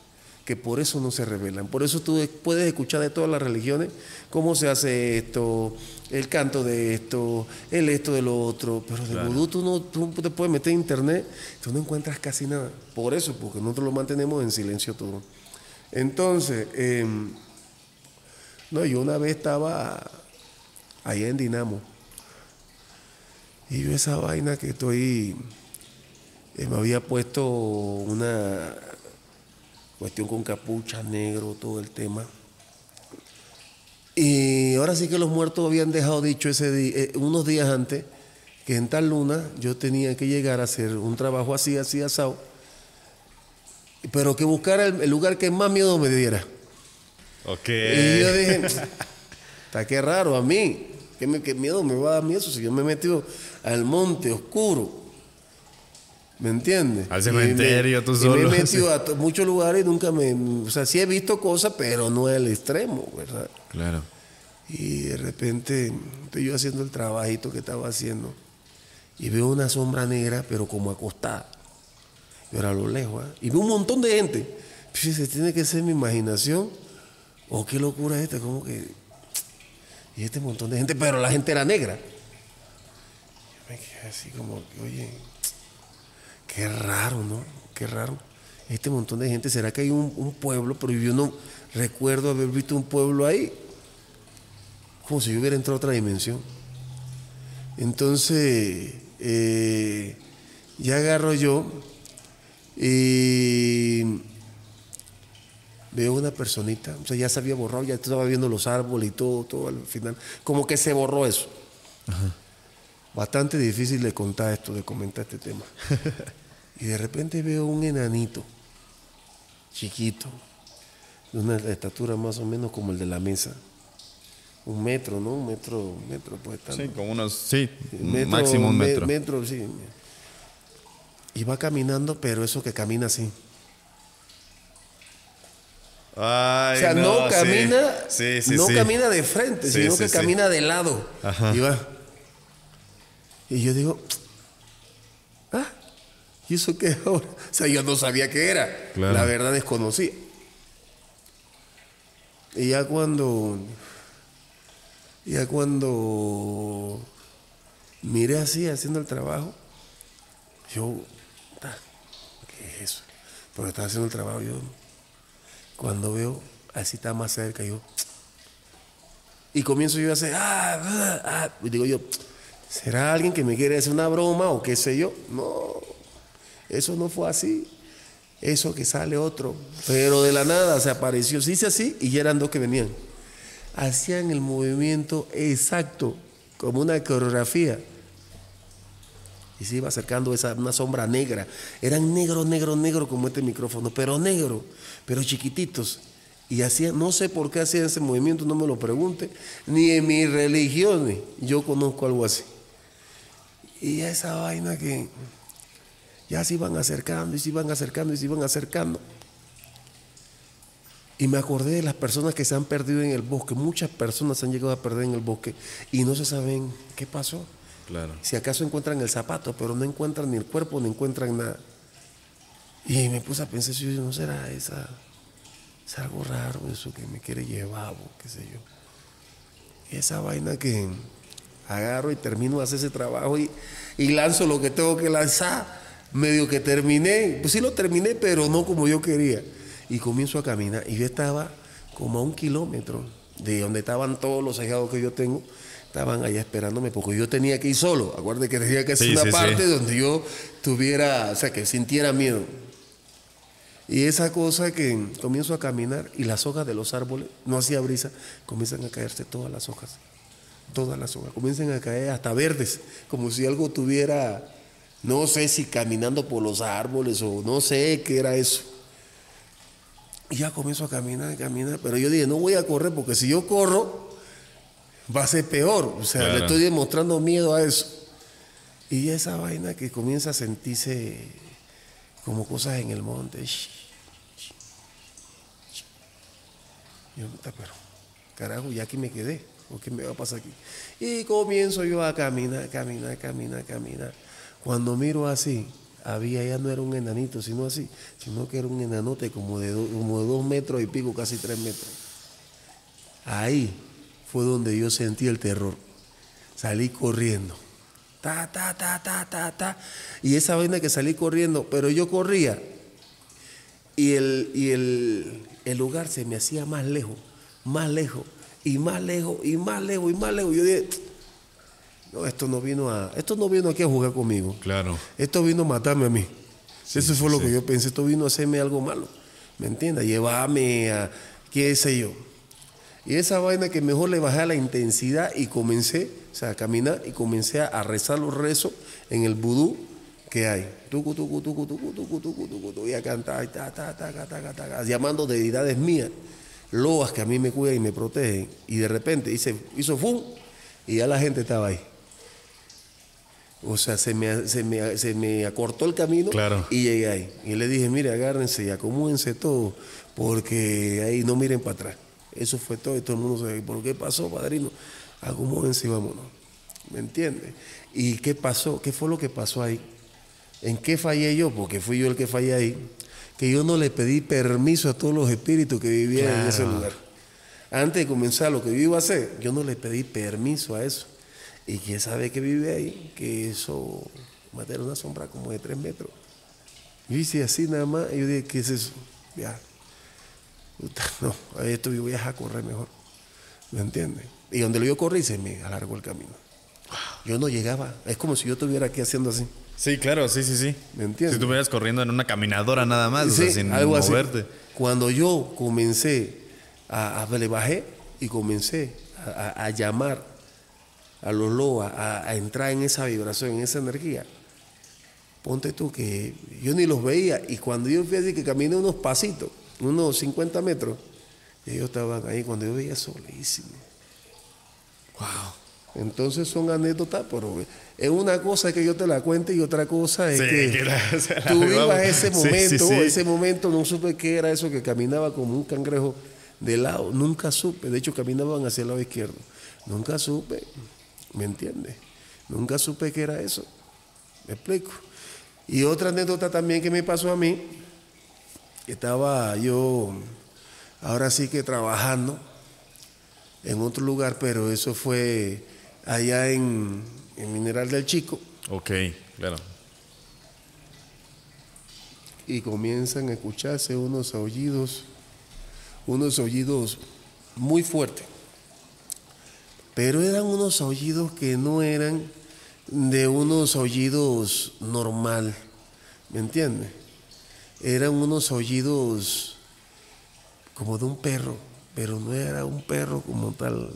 que por eso no se revelan. Por eso tú puedes escuchar de todas las religiones cómo se hace esto, el canto de esto, el esto de lo otro. Pero de Claro. vudú tú no tú te puedes meter en internet, tú no encuentras casi nada. Por eso, porque nosotros lo mantenemos en silencio todo. Entonces, em, no, yo una vez estaba allá en Dinamo y yo esa vaina que estoy, eh, me había puesto una cuestión con capucha, negro, todo el tema. Y ahora sí que los muertos habían dejado dicho ese día, eh, unos días antes que en tal luna yo tenía que llegar a hacer un trabajo así, así, asado, pero que buscara el, el lugar que más miedo me diera. Ok. Y yo dije, está qué raro a mí. ¿Qué, me, qué miedo me va a dar a mí eso si yo me he metido al monte oscuro? ¿Me entiendes? Al Y cementerio, me- tú y solo, me he metido a muchos lugares y nunca me... O sea, sí he visto cosas, pero no al extremo, ¿verdad? Claro. Y de repente estoy yo haciendo el trabajito que estaba haciendo y veo una sombra negra, pero como acostada. Yo era a lo lejos, ¿ah? Y veo un montón de gente. Fíjese, tiene que ser mi imaginación. Oh, qué locura es esta, como que. Y este montón de gente, pero la gente era negra. Yo me quedé así como oye, qué raro, ¿no? Qué raro. Este montón de gente, ¿será que hay un, un pueblo? Pero yo no recuerdo haber visto un pueblo ahí como si yo hubiera entrado a otra dimensión. Entonces, eh, ya agarro yo y veo una personita, o sea, ya se había borrado, ya estaba viendo los árboles y todo, todo al final, como que se borró eso. Bastante difícil de contar esto, de comentar este tema. y de repente veo un enanito, chiquito, de una estatura más o menos como el de la mesa un metro, ¿no? Un metro, un metro puede estar. Sí, como unos. Sí, Metro, máximo un me- metro. metro, sí. Y va caminando, pero eso que camina así. Ay, o sea, no, camina, Sí, sí, no camina de frente, sino que camina de lado. Ajá. Y va. Y yo digo, ah, ¿y eso qué es ahora? O sea, yo no sabía qué era. Claro. La verdad desconocía. Y ya cuando, ya cuando miré así haciendo el trabajo, yo, ah, ¿qué es eso? Porque estaba haciendo el trabajo, yo, cuando veo, así está más cerca, yo, y comienzo yo a hacer, ah, ah, ah, y digo yo, ¿será alguien que me quiere hacer una broma o qué sé yo? No, eso no fue así. Eso que sale otro. Pero de la nada se apareció, se hizo así y ya eran dos que venían. Hacían el movimiento exacto, como una coreografía. Y se iba acercando esa, una sombra negra. Eran negros, negros, negros como este micrófono, pero negro, pero chiquititos. Y hacían, no sé por qué hacían ese movimiento, no me lo pregunte, ni en mis religiones yo conozco algo así. Y esa vaina que ya se iban acercando y se iban acercando y se iban acercando. Y me acordé de las personas que se han perdido en el bosque. Muchas personas se han llegado a perder en el bosque y no se saben qué pasó. Si acaso encuentran el zapato, pero no encuentran ni el cuerpo, no encuentran nada. Y me puse a pensar, si no será esa, es algo raro eso que me quiere llevar, o qué sé yo. Esa vaina que agarro y termino de hacer ese trabajo y, lanzo lo que tengo que lanzar. Medio que terminé, pues sí lo terminé, pero no como yo quería. Y comienzo a caminar y yo estaba como a un kilómetro de donde estaban todos los ahijados que yo tengo. Estaban allá esperándome porque yo tenía que ir solo. Acuérdate que tenía que hacer Sí, una sí, sí. parte donde yo tuviera, o sea, que sintiera miedo. Y esa cosa que comienzo a caminar y las hojas de los árboles, no hacía brisa, comienzan a caerse todas las hojas. Todas las hojas. Comienzan a caer hasta verdes, como si algo tuviera, no sé si caminando por los árboles o no sé qué era eso. Y ya comienzo a caminar, a caminar, pero yo dije, no voy a correr porque si yo corro, va a ser peor. O sea, Claro. le estoy demostrando miedo a eso. Y esa vaina que comienza a sentirse como cosas en el monte. Yo, pero, carajo, ya aquí me quedé. ¿O qué me va a pasar aquí? Y comienzo yo a caminar, caminar, caminar, caminar. Cuando miro así, había, ya no era un enanito, sino así, sino que era un enanote como de, do- como de dos metros y pico, casi tres metros. Ahí fue donde yo sentí el terror. Salí corriendo. Ta, ta, ta, ta, ta, ta. Y esa vaina que salí corriendo, pero yo corría. Y el, y el, el lugar se me hacía más lejos, más lejos, y más lejos, y más lejos, y más lejos. Yo dije, no, esto no vino a, esto no vino aquí a jugar conmigo. Claro. Esto vino a matarme a mí. Eso fue lo que yo pensé. Esto vino a hacerme algo malo. ¿Me entiendes? Llevarme a, qué sé yo. Y esa vaina que mejor le bajé a la intensidad y comencé, o sea, a caminar y comencé a, rezar los rezos en el vudú que hay. Tucu, tucu, tucu, tucu, tucu, tucu, tucu, tucu, y a cantar, y ta, ta, ta, ta, ta, ta, ta, llamando deidades mías loas que a mí me cuidan y me protegen. Y de repente hice, hizo fum y ya la gente estaba ahí. O sea, se me, se me, se me acortó el camino Claro. y llegué ahí. Y le dije, mire, agárrense y acomódense todo, porque ahí no miren para atrás. Eso fue todo y todo el mundo se ¿por qué pasó, padrino? Acomódense y vámonos. ¿Me entiendes? ¿Y qué pasó? ¿Qué fue lo que pasó ahí? ¿En qué fallé yo? Porque fui yo el que fallé ahí. Que yo no le pedí permiso a todos los espíritus que vivían en ese lugar. Antes de comenzar lo que yo iba a hacer, yo no le pedí permiso a eso. Y quién sabe que vive ahí, que eso va a tener una sombra como de tres metros. Yo hice así nada más, y yo dije, ¿qué es eso? Ya. No, a esto yo voy a dejar correr mejor. ¿Me entiendes? Y donde yo corrí se me alargó el camino. Yo no llegaba. Es como si yo estuviera aquí haciendo así. Sí, claro, sí, sí, sí. ¿Me entiendes? Si estuvieras corriendo en una caminadora nada más, o sea, Sí, sin algo así. moverte. Cuando yo comencé a, a- le bajé y comencé a, a- a llamar a los loas, a, a entrar en esa vibración, en esa energía. Ponte tú que yo ni los veía y cuando yo fui así que caminé unos pasitos, unos 50 metros, y ellos estaban ahí cuando yo veía solísimo. Wow. Entonces son anécdotas, pero es una cosa que yo te la cuente y otra cosa es Sí, que, que la- se la tú vivas ese sí, momento, sí. ese momento no supe qué era eso que caminaba como un cangrejo de lado, nunca supe, de hecho caminaban hacia el lado izquierdo, nunca supe, ¿me entiendes? Nunca supe qué era eso, me explico. Y otra anécdota también que me pasó a mí, estaba yo ahora sí que trabajando en otro lugar, pero eso fue allá en, en Mineral del Chico Ok, claro. y comienzan a escucharse unos aullidos, unos aullidos muy fuertes. Pero eran unos aullidos que no eran de unos aullidos normal, ¿me entiendes? Eran unos aullidos como de un perro, pero no era un perro como tal.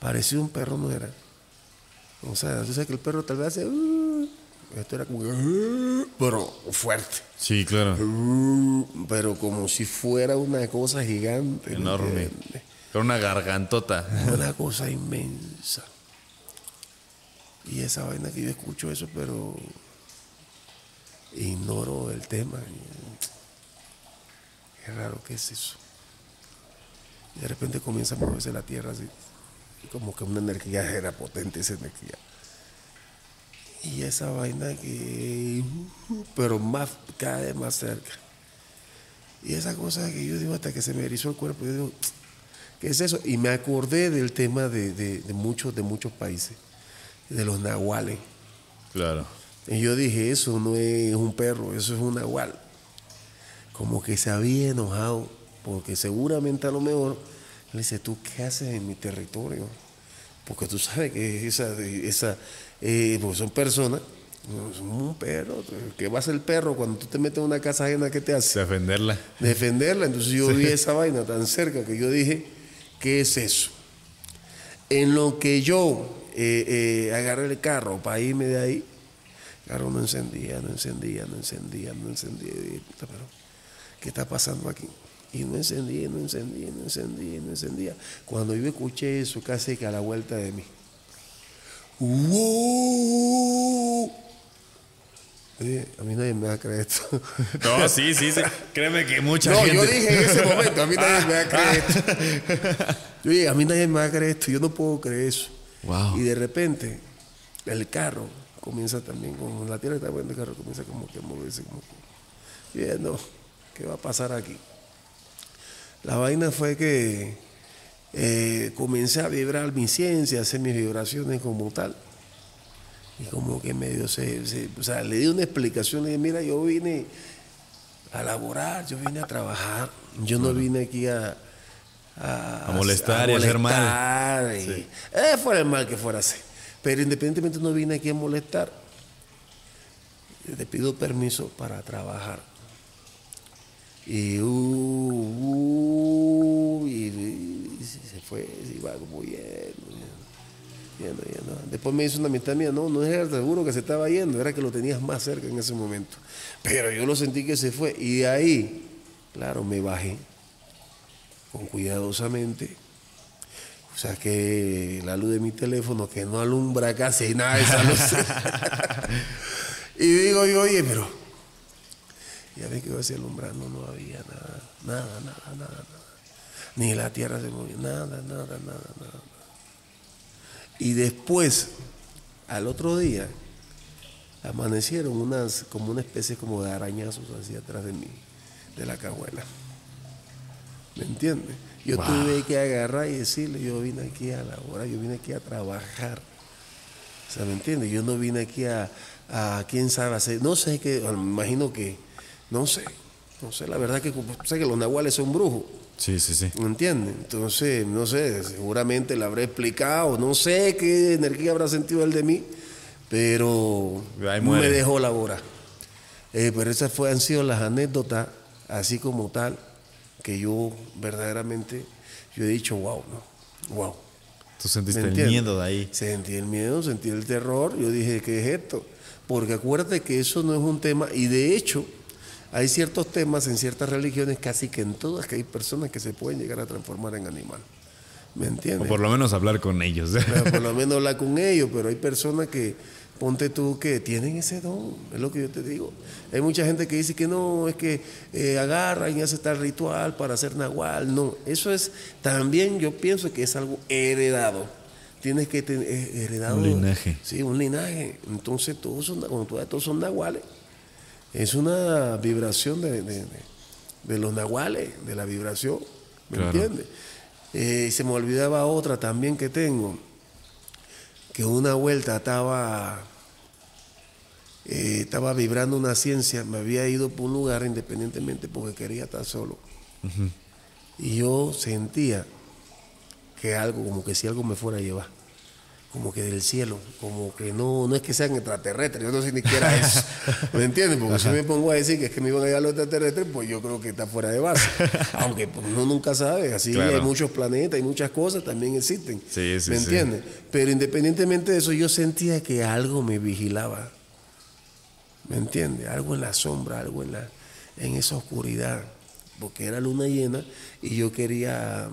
Parecía un perro, no era. O sea, tú sabes que el perro tal vez hace... "Uh", esto era como... "Uh", pero fuerte. Sí, claro. "Uh", Pero como si fuera una cosa gigante. ¿me Enorme. Con una gargantota. Una cosa inmensa. Y esa vaina que yo escucho eso, pero ignoro el tema. Qué raro que es eso. Y de repente comienza a moverse la tierra así. Como que una energía era potente esa energía. Y esa vaina que. Pero más, cada vez más cerca. Y esa cosa que yo digo hasta que se me erizó el cuerpo, yo digo, ¿qué es eso? Y me acordé del tema de, de- de muchos, de muchos países, de los nahuales. Claro. Y yo dije, eso no es un perro, eso es un nahual. Como que se había enojado, porque seguramente a lo mejor le dice, ¿tú qué haces en mi territorio? Porque tú sabes que esa, esa eh, pues son personas, son un perro. ¿Qué va a hacer el perro cuando tú te metes en una casa ajena? ¿Qué te hace? Defenderla. defenderla. Entonces yo vi esa vaina tan cerca que yo dije, ¿qué es eso? En lo que yo eh, eh, agarré el carro para irme de ahí, el carro no encendía, no encendía, no encendía, no encendía. Y "Puta, pero, ¿qué está pasando aquí? Y no encendía, no encendía, no encendía, no encendía. Cuando yo escuché eso, casi que a la vuelta de mí. ¡Wow! Oye, a mí nadie me va a creer esto. No, sí, sí, sí. Créeme que mucha No, gente. yo dije en ese momento, a mí nadie me va a creer esto. Yo dije, a mí nadie me va a creer esto, yo no puedo creer eso. Wow. Y de repente, el carro comienza también, con la tierra está buena, el carro comienza como que a moverse, como que, no, ¿qué va a pasar aquí? La vaina fue que eh, comencé a vibrar mi ciencia, a hacer mis vibraciones como tal. Y como que medio se, se- o sea, le di una explicación, le dije, mira, yo vine a laborar, yo vine a trabajar, yo no vine aquí a, A molestar y a hacer mal. y- eh, fuera el mal que fuera así. Pero independientemente no vine aquí a molestar. Te pido permiso para trabajar. Y, uh, uh, y se fue, se iba como yendo, yendo, yendo. Después me hizo una amistad mía, no, no era seguro que se estaba yendo, era que lo tenías más cerca en ese momento. Pero yo lo sentí que se fue. Y de ahí, claro, me bajé con cuidadosamente. Saqué la luz de mi teléfono que no alumbra casi nada esa luz. y digo yo, oye, pero ya ve que iba así alumbrando, no había nada, nada, nada, nada, nada. Ni la tierra se movía, nada, nada, nada, nada. Y después, al otro día, amanecieron unas, como una especie como de arañazos así atrás de mí, de la cajuela. ¿Me entiendes? Yo tuve que agarrar y decirle, yo vine aquí a la hora, yo vine aquí a trabajar. O sea, ¿me entiendes? Yo no vine aquí a, a quién sabe hacer, no sé qué, me imagino que, no sé, no sé, la verdad que sé que los nahuales son brujos. Sí, sí, sí. ¿Me entiendes? Entonces, no sé, seguramente le habré explicado, no sé qué energía habrá sentido él de mí, pero me dejó la hora. Eh, pero esas fue, han sido las anécdotas, así como tal, que yo verdaderamente, yo he dicho, wow, ¿no? Wow. ¿Tú sentiste el miedo de ahí? Sentí el miedo, sentí el terror, yo dije, ¿qué es esto? Porque acuérdate que eso no es un tema, y de hecho, hay ciertos temas en ciertas religiones, casi que en todas, que hay personas que se pueden llegar a transformar en animal. ¿Me entiendes? O por lo menos hablar con ellos. por lo menos hablar con ellos, pero hay personas que, ponte tú, que tienen ese don, es lo que yo te digo. Hay mucha gente que dice que no, es que eh, agarran y hacen tal ritual para hacer nahual. No, eso es también, yo pienso que es algo heredado. Tienes que tener heredado. Un linaje. Sí, un linaje. Entonces, todos son, todos son nahuales. Es una vibración de, de, los nahuales, de la vibración. ¿Me entiendes? Eh, se me olvidaba otra también que tengo, que una vuelta estaba, eh, estaba vibrando una ciencia, me había ido por un lugar independientemente porque quería estar solo. Y yo sentía que algo, como que si algo me fuera a llevar como que del cielo, como que no, no es que sean extraterrestres, yo no sé ni siquiera eso, ¿me entiendes? Porque si me pongo a decir que es que me iban a llegar los extraterrestres, pues yo creo que está fuera de base, aunque pues, uno nunca sabe, así hay muchos planetas y muchas cosas también existen, sí, ¿me entiendes? Pero independientemente de eso, yo sentía que algo me vigilaba, ¿me entiendes? Algo en la sombra, algo en, la, en esa oscuridad, porque era luna llena y yo quería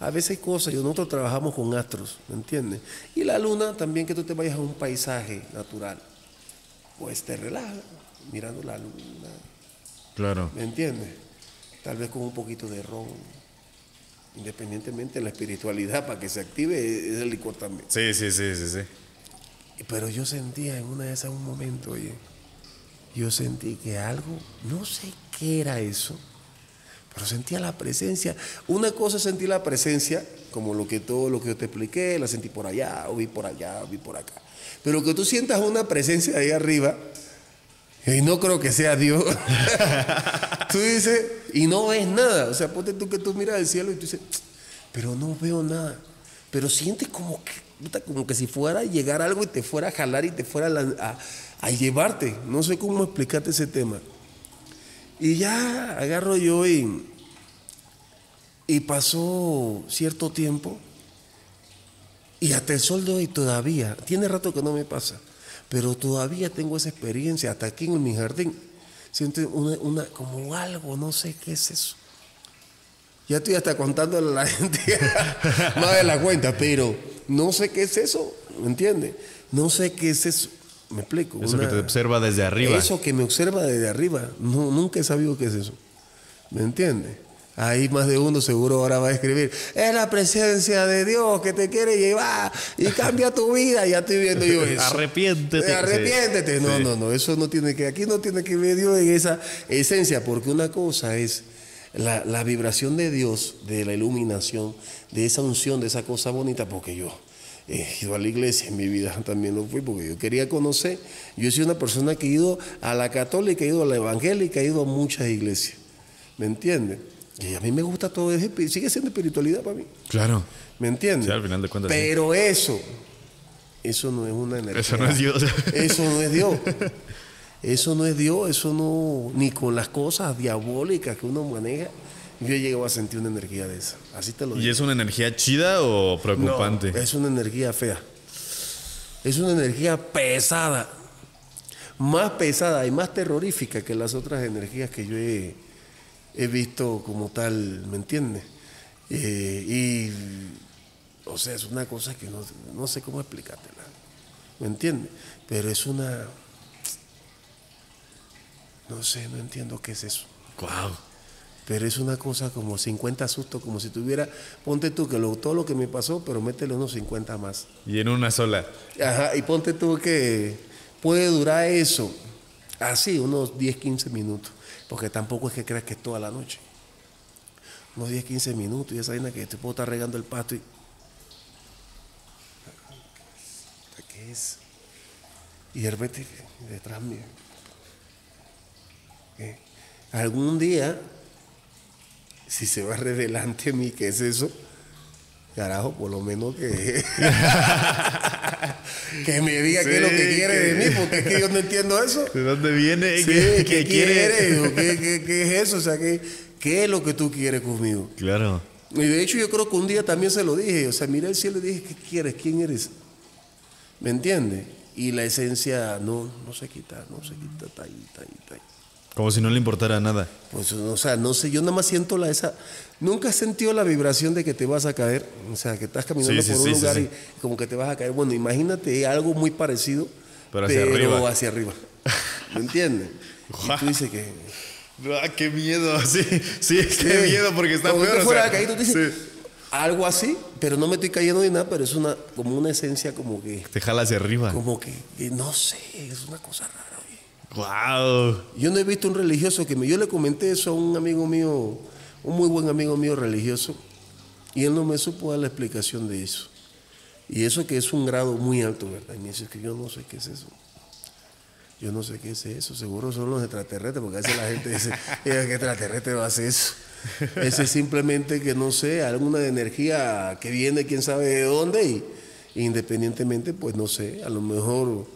a veces hay cosas, y nosotros trabajamos con astros, ¿me entiendes? Y la luna también que tú te vayas a un paisaje natural, pues te relaja mirando la luna. Claro. ¿Me entiendes? Tal vez con un poquito de ron, independientemente de la espiritualidad, para que se active es el licor también. Sí, sí, sí, sí, sí. Pero yo sentía en una de esas un momento, oye, yo sentí que algo, no sé qué era eso, pero sentía la presencia. Una cosa es sentir la presencia, como lo que todo lo que yo te expliqué, la sentí por allá, o vi por allá, o vi por acá. Pero que tú sientas una presencia ahí arriba, y no creo que sea Dios. tú dices, y no ves nada. O sea, ponte tú que tú miras al cielo y tú dices, pero no veo nada. Pero sientes como que, como que si fuera a llegar algo y te fuera a jalar y te fuera a, a llevarte. No sé cómo explicarte ese tema. Y ya agarro yo y, y pasó cierto tiempo y hasta el sol de hoy todavía, tiene rato que no me pasa, pero todavía tengo esa experiencia, hasta aquí en mi jardín, siento una, como algo, no sé qué es eso. Ya estoy hasta contándole a la gente más de la cuenta, pero no sé qué es eso, ¿me entiendes? No sé qué es eso. Me explico. Eso que te observa desde arriba. Eso que me observa desde arriba. No, nunca he sabido qué es eso. ¿Me entiendes? Ahí más de uno seguro ahora va a escribir, es la presencia de Dios que te quiere llevar y cambia tu vida. Ya estoy viendo yo eso. arrepiéntete. arrepiéntete. No, no, no, eso no tiene que, aquí no tiene que ver Dios en esa esencia, porque una cosa es la, la vibración de Dios, de la iluminación, de esa unción, de esa cosa bonita, porque yo, he ido a la iglesia, en mi vida también lo fui porque yo quería conocer. Yo soy una persona que he ido a la católica, he ido a la evangélica, he ido a muchas iglesias. ¿Me entiendes? Y a mí me gusta todo, sigue siendo espiritualidad para mí. Claro. ¿Me entiendes? Sí, al final de cuentas. Pero eso, eso no es una energía. Eso no es Dios. Eso no es Dios. Eso no es Dios, eso no, ni con las cosas diabólicas que uno maneja yo he llegado a sentir una energía de esa. Así te lo digo. ¿Y es una energía chida o preocupante? es una energía fea. Es una energía pesada. Más pesada y más terrorífica que las otras energías que yo he, visto como tal, ¿me entiendes? Eh, y, o sea, es una cosa que no, no sé cómo explicártela. ¿Me entiendes? Pero es una... No sé, no entiendo qué es eso. Wow. Pero es una cosa como 50 sustos, como si tuviera, ponte tú que lo, todo lo que me pasó, pero métele unos 50 más. Y en una sola. Ajá, y ponte tú que puede durar eso, así, unos 10, 15 minutos, porque tampoco es que creas que es toda la noche. Unos 10, 15 minutos, y esa vaina que te puedo estar regando el pasto y... ¿Qué es? Y de repente, detrás mío. ¿Qué? Algún día si se va a revelar ante mí qué es eso, carajo, por lo menos que, que me diga qué es lo que quiere de mí, porque es que yo no entiendo eso. ¿De dónde viene? Sí, ¿Qué, ¿qué, quiere? ¿Qué, qué, qué es eso? O sea, ¿qué, ¿qué es lo que tú quieres conmigo? Claro. Y de hecho yo creo que un día también se lo dije, o sea, miré el cielo y dije, ¿qué quieres? ¿Quién eres? ¿Me entiendes? Y la esencia no, no se quita, no se quita, está ahí, está ahí, está ahí. Como si no le importara nada. Pues, o sea, no sé, yo nada más siento la esa. Nunca has sentido la vibración de que te vas a caer. O sea, que estás caminando Sí, sí, por un sí, lugar y como que te vas a caer. Bueno, imagínate algo muy parecido, Pero hacia arriba. hacia arriba. ¿Me entiendes? y tú dices que. Ah, qué miedo. Sí, sí, qué miedo porque está Como peor. te o fuera sea, caer, tú dices. Algo así, pero no me estoy cayendo ni nada, pero es una como una esencia como que. Te jala hacia arriba. Como que, que no sé, es una cosa rara. Wow. Yo no he visto un religioso que me. Yo le comenté eso a un amigo mío, un muy buen amigo mío religioso, y él no me supo dar la explicación de eso. Y eso que es un grado muy alto, ¿verdad? Y me dice que yo no sé qué es eso. Yo no sé qué es eso. Seguro son los extraterrestres, porque a veces la gente dice, "Eh, ¿qué extraterrestre va a hacer eso? Ese es simplemente que no sé, alguna energía que viene, quién sabe de dónde, y independientemente, pues no sé, a lo mejor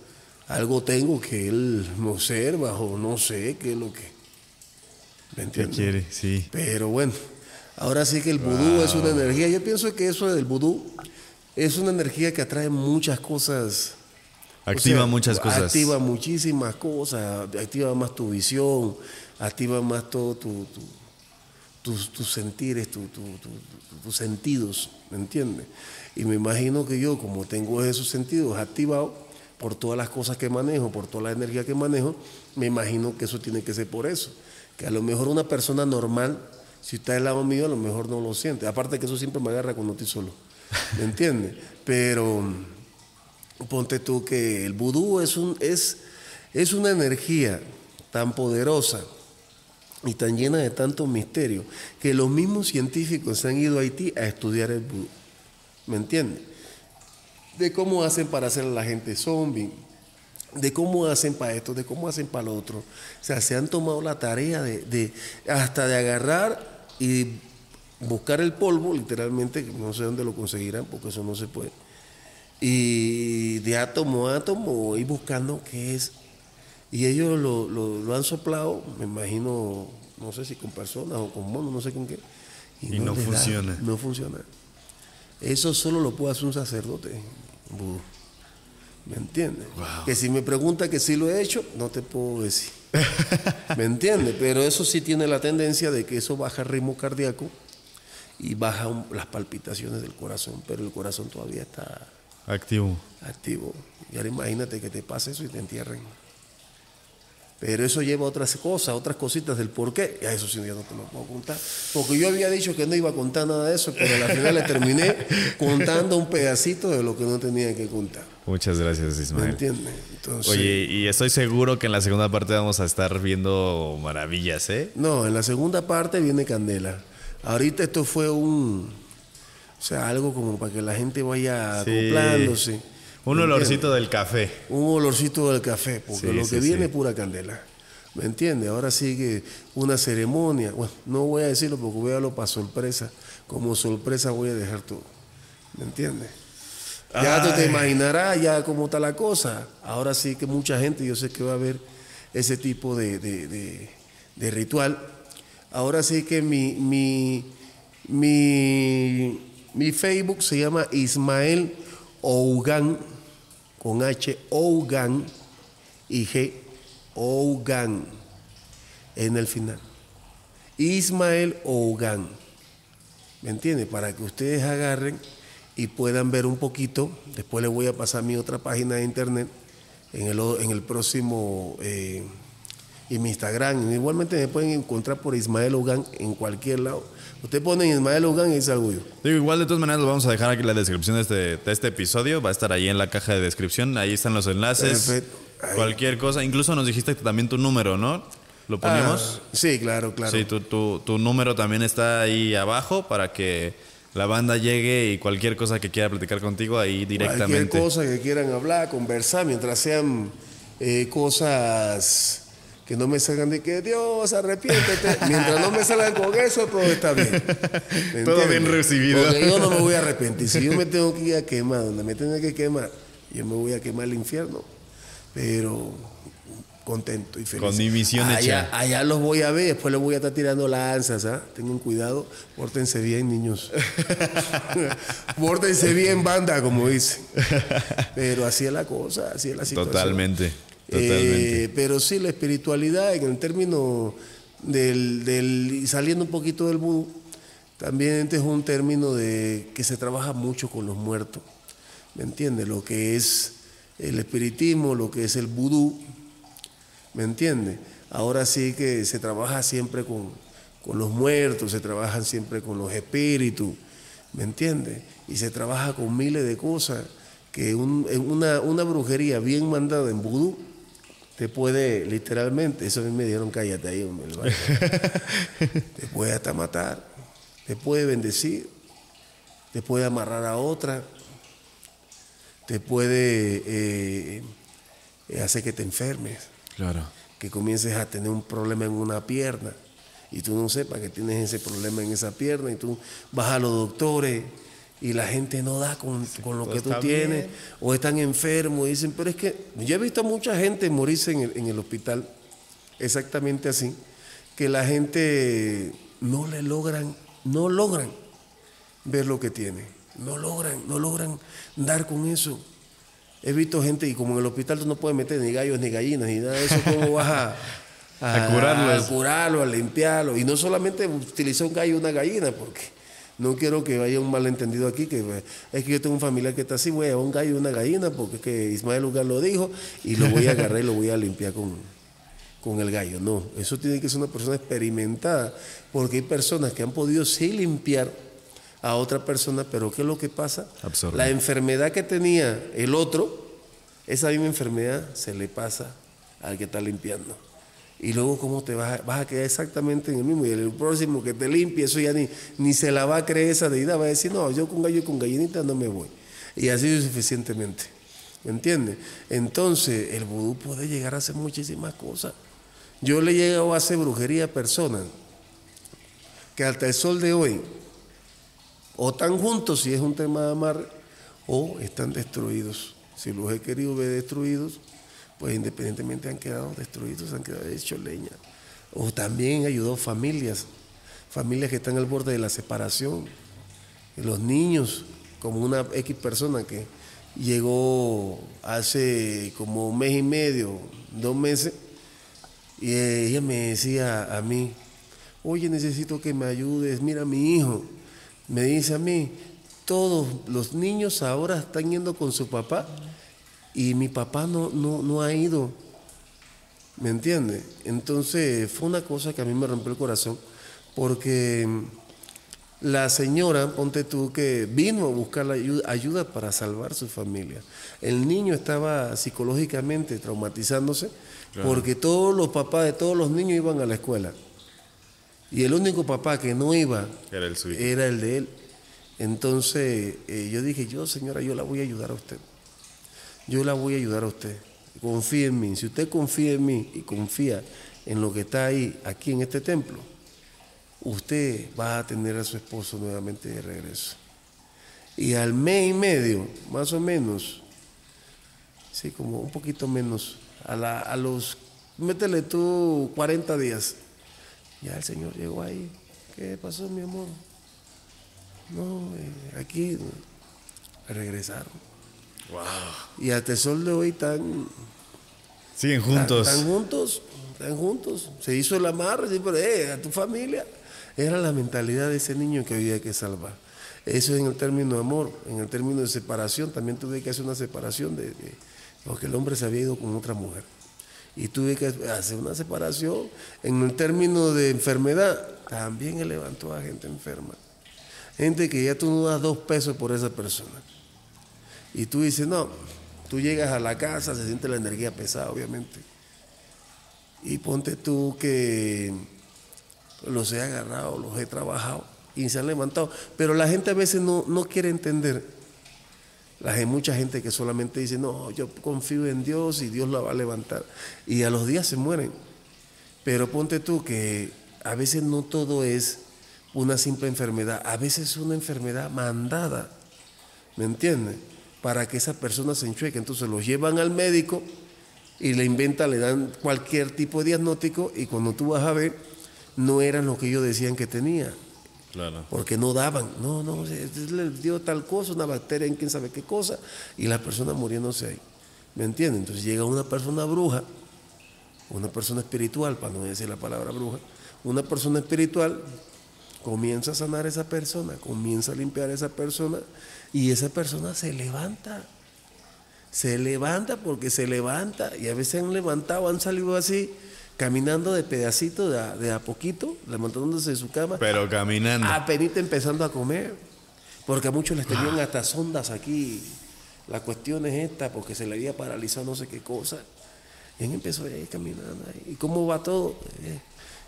algo tengo que él me observa o no sé qué es lo que. ¿Me ¿Qué entiendes? quiere? Sí. Pero bueno, ahora sí que el vudú es una energía. Yo pienso que eso del vudú es una energía que atrae muchas cosas. o Activa sea, muchas cosas. Activa muchísimas cosas. Activa más tu visión, activa más todo tu, tu- tus, tus sentires, tu- tu- tu- tu- tus sentidos, ¿me entiendes? Y me imagino que yo, como tengo esos sentidos activados por todas las cosas que manejo, por toda la energía que manejo, me imagino que eso tiene que ser por eso. Que a lo mejor una persona normal, si está al lado mío, a lo mejor no lo siente. Aparte que eso siempre me agarra cuando estoy solo, ¿me entiendes? Pero ponte tú que el vudú es, un, es, es una energía tan poderosa y tan llena de tantos misterios que los mismos científicos se han ido a Haití a estudiar el vudú. ¿Me entiendes? De cómo hacen para hacer a la gente zombie, de cómo hacen para esto, de cómo hacen para lo otro. O sea, se han tomado la tarea de, de- hasta de agarrar y buscar el polvo, literalmente, no sé dónde lo conseguirán, porque eso no se puede. Y de átomo a átomo ir buscando qué es. Y ellos lo, lo- lo han soplado, me imagino, no sé si con personas o con monos, no sé con qué. Y no da, funciona. no funciona. Eso solo lo puede hacer un sacerdote ¿Me entiendes? Wow. Que si me pregunta que si lo he hecho, no te puedo decir. ¿Me entiendes? Pero eso sí tiene la tendencia de que eso baja el ritmo cardíaco y baja un- las palpitaciones del corazón, pero el corazón todavía está Activo. activo. Y ahora imagínate que te pase eso y te entierren. Pero eso lleva a otras cosas, otras cositas del por qué. Y a eso sí yo no te lo puedo contar. Porque yo había dicho que no iba a contar nada de eso, pero al final le terminé contando un pedacito de lo que no tenía que contar. Muchas gracias, ¿Me Ismael. entiendes? Entonces, Oye, y estoy seguro que en la segunda parte vamos a estar viendo maravillas, ¿eh? No, en la segunda parte viene Candela. Ahorita esto fue un. O sea, algo como para que la gente vaya Sí. acoplándose. Un ¿me olorcito del café. un olorcito del café, porque Sí, lo sí, que viene es pura candela. ¿Me entiendes? Ahora sigue una ceremonia. Bueno, no voy a decirlo porque voy a darlo para sorpresa. Como sorpresa voy a dejar todo. ¿Me entiendes? Ya tú te imaginarás ya cómo está la cosa. Ahora sí que mucha gente, yo sé que va a ver ese tipo de, de- de- de ritual. Ahora sí que mi, mi, mi, mi Facebook se llama Ismael Ougan, con H, Ougan y G, Ougan, en el final. Ismael Ougan. ¿Me entiende? Para que ustedes agarren y puedan ver un poquito. Después les voy a pasar mi otra página de internet en el, en el próximo. Eh, y mi Instagram. Igualmente me pueden encontrar por Ismael Hogan en cualquier lado. Usted pone Ismael Hogan y es algo yo. Digo, igual de todas maneras lo vamos a dejar aquí en la descripción de este, de este episodio. Va a estar ahí en la caja de descripción. Ahí están los enlaces. Perfecto. Cualquier cosa. Incluso nos dijiste también tu número, ¿no? ¿Lo ponemos? Ah, sí, claro, claro. Sí, tu, tu, tu número también está ahí abajo para que la banda llegue y cualquier cosa que quiera platicar contigo ahí directamente. Cualquier cosa que quieran hablar, conversar, mientras sean eh, cosas que no me salgan de que Dios arrepiéntete. Mientras no me salgan con eso, todo está bien. ¿Me Todo bien recibido. Porque yo no me voy a arrepentir. Si yo me tengo que ir a quemar, donde me tenga que quemar, yo me voy a quemar al infierno. Pero contento y feliz. Con mi misión allá, hecha. Allá los voy a ver, después les voy a estar tirando lanzas, ¿ah? Tengan cuidado, pórtense bien, niños. pórtense bien, banda, como dicen. Pero así es la cosa, así es la situación. Totalmente. Eh, pero sí, la espiritualidad en el término del, saliendo un poquito del vudú, también este es un término de que se trabaja mucho con los muertos. ¿Me entiendes? Lo que es el espiritismo, lo que es el vudú. ¿Me entiendes? Ahora sí que se trabaja siempre con, con los muertos, se trabaja siempre con los espíritus. ¿Me entiendes? Y se trabaja con miles de cosas que una, una brujería bien mandada en vudú te puede literalmente, eso a mí me dieron cállate ahí, hombre, te puede hasta matar, te puede bendecir, te puede amarrar a otra, te puede eh, eh, hacer que te enfermes, Claro. que comiences a tener un problema en una pierna y tú no sepas que tienes ese problema en esa pierna y tú vas a los doctores y la gente no da con, con lo que tú tienes bien. o están enfermos y dicen, pero es que yo he visto a mucha gente morirse en el, en el hospital exactamente así, que la gente no le logran, no logran ver lo que tiene, no logran, no logran dar con eso. He visto gente, y como en el hospital tú no puedes meter ni gallos ni gallinas ni nada de eso, ¿cómo vas a, A curarlos. A curarlo, a limpiarlo. Y no solamente utilizar un gallo y una gallina, porque no quiero que haya un malentendido aquí, que es que yo tengo un familiar que está así, voy a un gallo y una gallina, porque es que Ismael Lugar lo dijo, y lo voy a agarrar y lo voy a limpiar con, con el gallo. No, eso tiene que ser una persona experimentada, porque hay personas que han podido sí limpiar a otra persona, pero ¿qué es lo que pasa? Absorbe. La enfermedad que tenía el otro, esa misma enfermedad se le pasa al que está limpiando. Y luego, ¿cómo te vas a, vas a quedar exactamente en el mismo? Y el próximo que te limpie, eso ya ni, ni se la va a creer esa deidad. Va a decir, no, yo con gallo y con gallinita no me voy. Y así suficientemente. ¿Me entiendes? Entonces, el vudú puede llegar a hacer muchísimas cosas. Yo le he llegado a hacer brujería a personas que hasta el sol de hoy o están juntos si es un tema de amarre, o están destruidos. Si los he querido ver destruidos, pues independientemente han quedado destruidos, han quedado hechos leña. O también ayudó familias, familias que están al borde de la separación. Los niños, como una X persona que llegó hace como un mes y medio, dos meses, y ella me decía a mí, oye, necesito que me ayudes, mira mi hijo. Me dice a mí, todos los niños ahora están yendo con su papá y mi papá no, no, no ha ido. ¿Me entiendes? Entonces fue una cosa que a mí me rompió el corazón porque la señora, ponte tú, que vino a buscar la ayuda, ayuda para salvar su familia. El niño estaba psicológicamente traumatizándose porque todos los papás de todos los niños iban a la escuela. Y el único papá que no iba Era el suyo. era el de él. Entonces eh, yo dije, yo señora, yo la voy a ayudar a usted. Yo la voy a ayudar a usted. Confíe en mí. Si usted confía en mí y confía en lo que está ahí, aquí en este templo, usted va a tener a su esposo nuevamente de regreso. Y al mes y medio, más o menos, sí, como un poquito menos, a, la- a los, métele tú 40 días, ya el Señor llegó ahí. ¿Qué pasó, mi amor? No, eh, aquí me Y hasta el sol de hoy están, Siguen juntos. Están, juntos, están juntos. Se hizo el amarre, pero eh, a tu familia. Era la mentalidad de ese niño que había que salvar. Eso en el término de amor, en el término de separación, también tuve que hacer una separación de, porque el hombre se había ido con otra mujer. Y tuve que hacer una separación. En el término de enfermedad, también levantó a gente enferma. Gente que ya tú no das dos pesos por esa persona. Y tú dices, no, tú llegas a la casa, se siente la energía pesada, obviamente. Y ponte tú que los he agarrado, los he trabajado y se han levantado. Pero la gente a veces no, no quiere entender. hay mucha gente que solamente dice, no, yo confío en Dios y Dios la va a levantar. Y a los días se mueren. Pero ponte tú que a veces no todo es una simple enfermedad, a veces es una enfermedad mandada, ¿me entiendes? Para que esa persona se enchueque. Entonces los llevan al médico y le inventan, le dan cualquier tipo de diagnóstico y cuando tú vas a ver, no eran lo que ellos decían que tenía. Porque no daban, no, no, le dio tal cosa, una bacteria en quién sabe qué cosa, y la persona muriéndose ahí. ¿Me entiendes? Entonces llega una persona bruja, una persona espiritual, para no decir la palabra bruja, una persona espiritual comienza a sanar a esa persona, comienza a limpiar a esa persona, y esa persona se levanta. Se levanta porque se levanta, y a veces han levantado, han salido así, caminando de pedacito, de a, poquito, levantándose de su cama. Pero caminando. Apenas empezando a comer. Porque a muchos les tenían ah. hasta sondas aquí. La cuestión es esta, porque se le había paralizado no sé qué cosa. Y él empezó ahí caminando. ¿Y cómo va todo? Eh,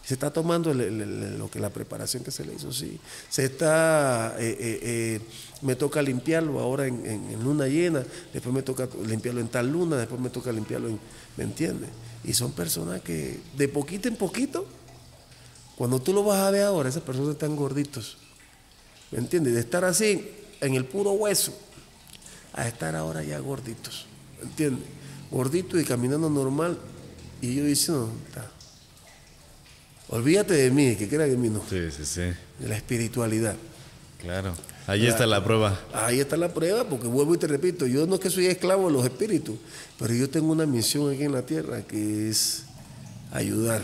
se está tomando lo que la preparación que se le hizo, sí. Se está, eh, eh, me toca limpiarlo ahora en, en, luna llena, después me toca limpiarlo en tal luna, después me toca limpiarlo en, ¿me entiendes? Y son personas que de poquito en poquito, cuando tú lo vas a ver ahora, esas personas están gorditos. ¿Me entiendes? De estar así, en el puro hueso, a estar ahora ya gorditos. ¿Me entiendes? Gorditos y caminando normal. Y yo diciendo, olvídate de mí, que quiera de mí no. Sí, sí, sí. De la espiritualidad. Claro. Ahí está la prueba. Ahí está la prueba, porque vuelvo y te repito, yo no es que soy esclavo de los espíritus, pero yo tengo una misión aquí en la tierra que es ayudar,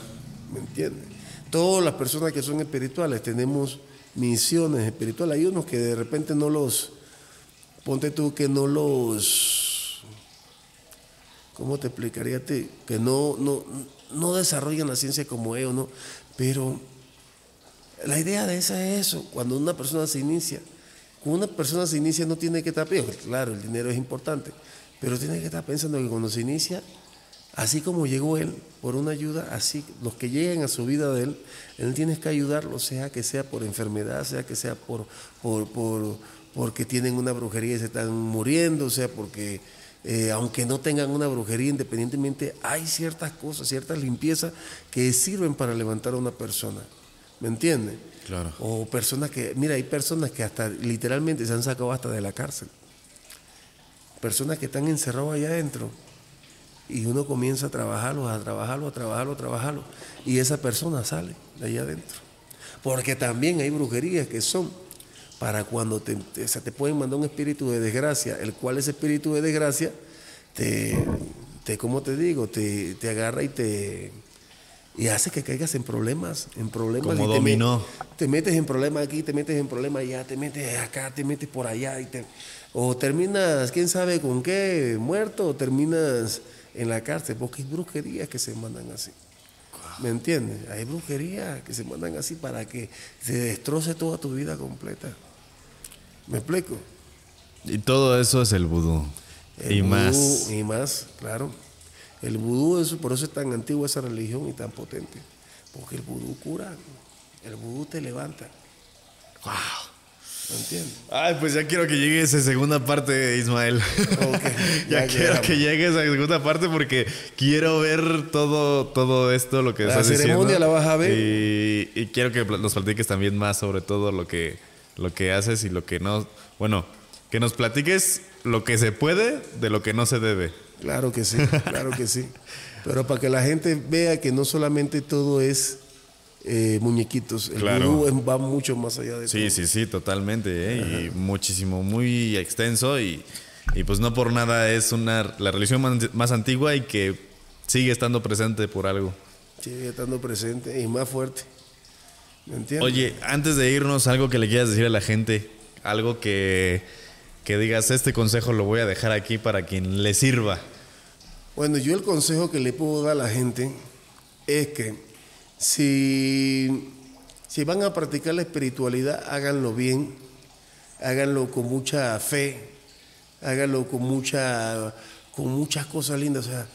¿me entiendes? Todas las personas que son espirituales tenemos misiones espirituales. Hay unos que de repente no los, ponte tú que no los, ¿cómo te explicaría a ti? Que no, no, no desarrollan la ciencia como ellos, ¿no? Pero la idea de esa es eso, cuando una persona se inicia, cuando una persona se inicia no tiene que estar, claro, el dinero es importante, pero tiene que estar pensando que cuando se inicia, así como llegó él por una ayuda, así los que lleguen a su vida de él, él tiene que ayudarlo, sea que sea por enfermedad, sea que sea por, por, por porque tienen una brujería y se están muriendo, sea porque eh, aunque no tengan una brujería, independientemente, hay ciertas cosas, ciertas limpiezas que sirven para levantar a una persona. ¿Me entiendes? Claro. O personas que, mira, hay personas que hasta literalmente se han sacado hasta de la cárcel. Personas que están encerrados allá adentro. Y uno comienza a trabajarlo, a trabajarlo, a trabajarlo, a trabajarlo. Y esa persona sale de allá adentro. Porque también hay brujerías que son para cuando te, te, te pueden mandar un espíritu de desgracia, el cual ese espíritu de desgracia te, te ¿cómo te digo? Te, te agarra y te y hace que caigas en problemas, en problemas. Como dominó. Te, metes en problemas aquí, te metes en problemas allá, te metes acá, te metes por allá. Y te, o terminas, quién sabe con qué, muerto, o terminas en la cárcel, porque hay brujerías que se mandan así. ¿Me entiendes? Hay brujerías que se mandan así para que se destroce toda tu vida completa. ¿Me explico? Y todo eso es el vudú. y más. Y más, claro. El vudú, eso, por eso es tan antigua esa religión y tan potente. Porque el vudú cura, el vudú te levanta. ¡Wow! ¿Me entiendes? Ay, pues ya quiero que llegue esa segunda parte, Ismael. ya, quiero que llegue esa segunda parte porque quiero ver todo, todo esto, lo que la ceremonia la vas a ver. Y, y, quiero que nos platiques también más sobre todo lo que, lo que haces y lo que no. Bueno, que nos platiques lo que se puede de lo que no se debe. Claro que sí, claro que sí. Pero para que la gente vea que no solamente todo es eh, muñequitos, el claro. va mucho más allá de sí, Sí, sí, totalmente. ¿eh? Y muchísimo, muy extenso y, pues no por nada es una la religión más, antigua y que sigue estando presente por algo. Sigue estando presente y más fuerte. ¿Me entiendes? Oye, antes de irnos, algo que le quieras decir a la gente, algo que, que digas, este consejo lo voy a dejar aquí para quien le sirva. Bueno, yo el consejo que le puedo dar a la gente es que si, si van a practicar la espiritualidad, háganlo bien, háganlo con mucha fe, háganlo con mucha con muchas cosas lindas, o sea,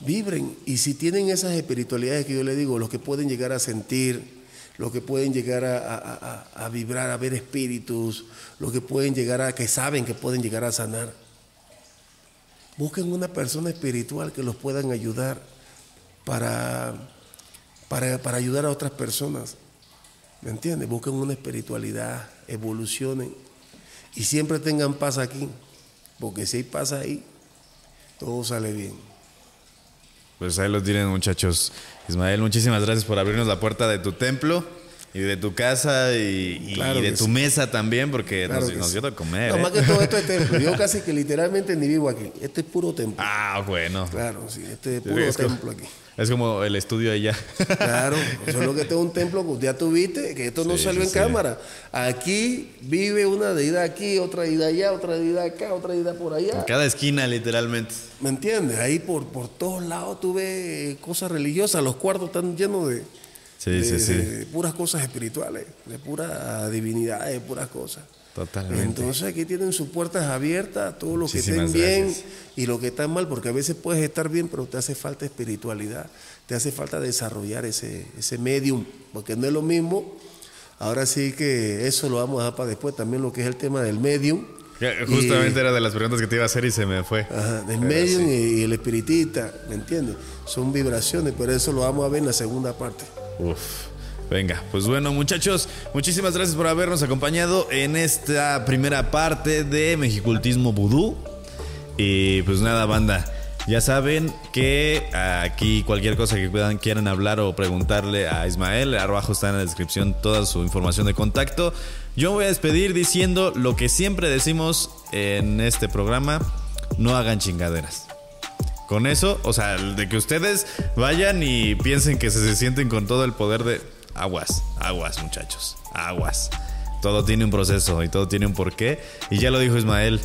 vibren y si tienen esas espiritualidades que yo le digo, los que pueden llegar a sentir, los que pueden llegar a, a vibrar, a ver espíritus, los que pueden llegar a, que saben que pueden llegar a sanar, busquen una persona espiritual que los puedan ayudar para, para, para ayudar a otras personas. ¿Me entiendes? Busquen una espiritualidad, evolucionen y siempre tengan paz aquí, porque si hay paz ahí, todo sale bien. Pues ahí lo tienen muchachos. Ismael, muchísimas gracias por abrirnos la puerta de tu templo y de tu casa y, de tu mesa también, porque nos, dio de comer. No, ¿eh? más que todo esto es templo. Yo casi que literalmente ni vivo aquí. Este es puro templo. Ah, bueno. Claro, sí, este es puro templo aquí. Es como el estudio allá. Claro, solo que este es un templo que ya tuviste, que esto no salió en cámara. Aquí vive una deidad aquí, otra deidad allá, otra deidad acá, otra deidad por allá. En cada esquina, literalmente. ¿Me entiendes? Ahí por, por todos lados tú ves cosas religiosas, los cuartos están llenos de, de puras cosas espirituales, de pura divinidad, de puras cosas. Totalmente. Entonces aquí tienen sus puertas abiertas, todos los que estén bien y los que están mal, porque a veces puedes estar bien, pero te hace falta espiritualidad, te hace falta desarrollar ese, ese medium, porque no es lo mismo. Ahora sí que eso lo vamos a dejar para después, también lo que es el tema del medium. Justamente era de las preguntas que te iba a hacer y se me fue. Ajá, del medium y, el espiritista, ¿me entiendes? Son vibraciones, pero eso lo vamos a ver en la segunda parte. Uf. Venga, pues bueno muchachos, muchísimas gracias por habernos acompañado en esta primera parte de Mexicultismo Vudú. Y pues nada, banda, ya saben que aquí cualquier cosa que quieran hablar o preguntarle a Ismael, abajo está en la descripción toda su información de contacto. Yo voy a despedir diciendo lo que siempre decimos en este programa, no hagan chingaderas. Con eso, o sea, de que ustedes vayan y piensen que se sienten con todo el poder de aguas, aguas muchachos, aguas. Todo tiene un proceso y todo tiene un porqué. Y ya lo dijo Ismael,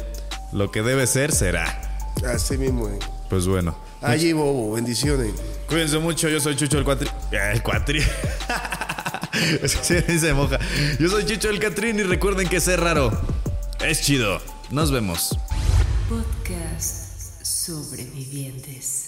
lo que debe ser será. Así mismo. Eh. Pues bueno. Allí, Bobo, bendiciones. Cuídense mucho, yo soy Chucho el Cuatri. El Cuatri. se moja. Yo soy Chucho el Catrín y recuerden que ser raro es chido. Nos vemos. Podcast Sobrevivientes.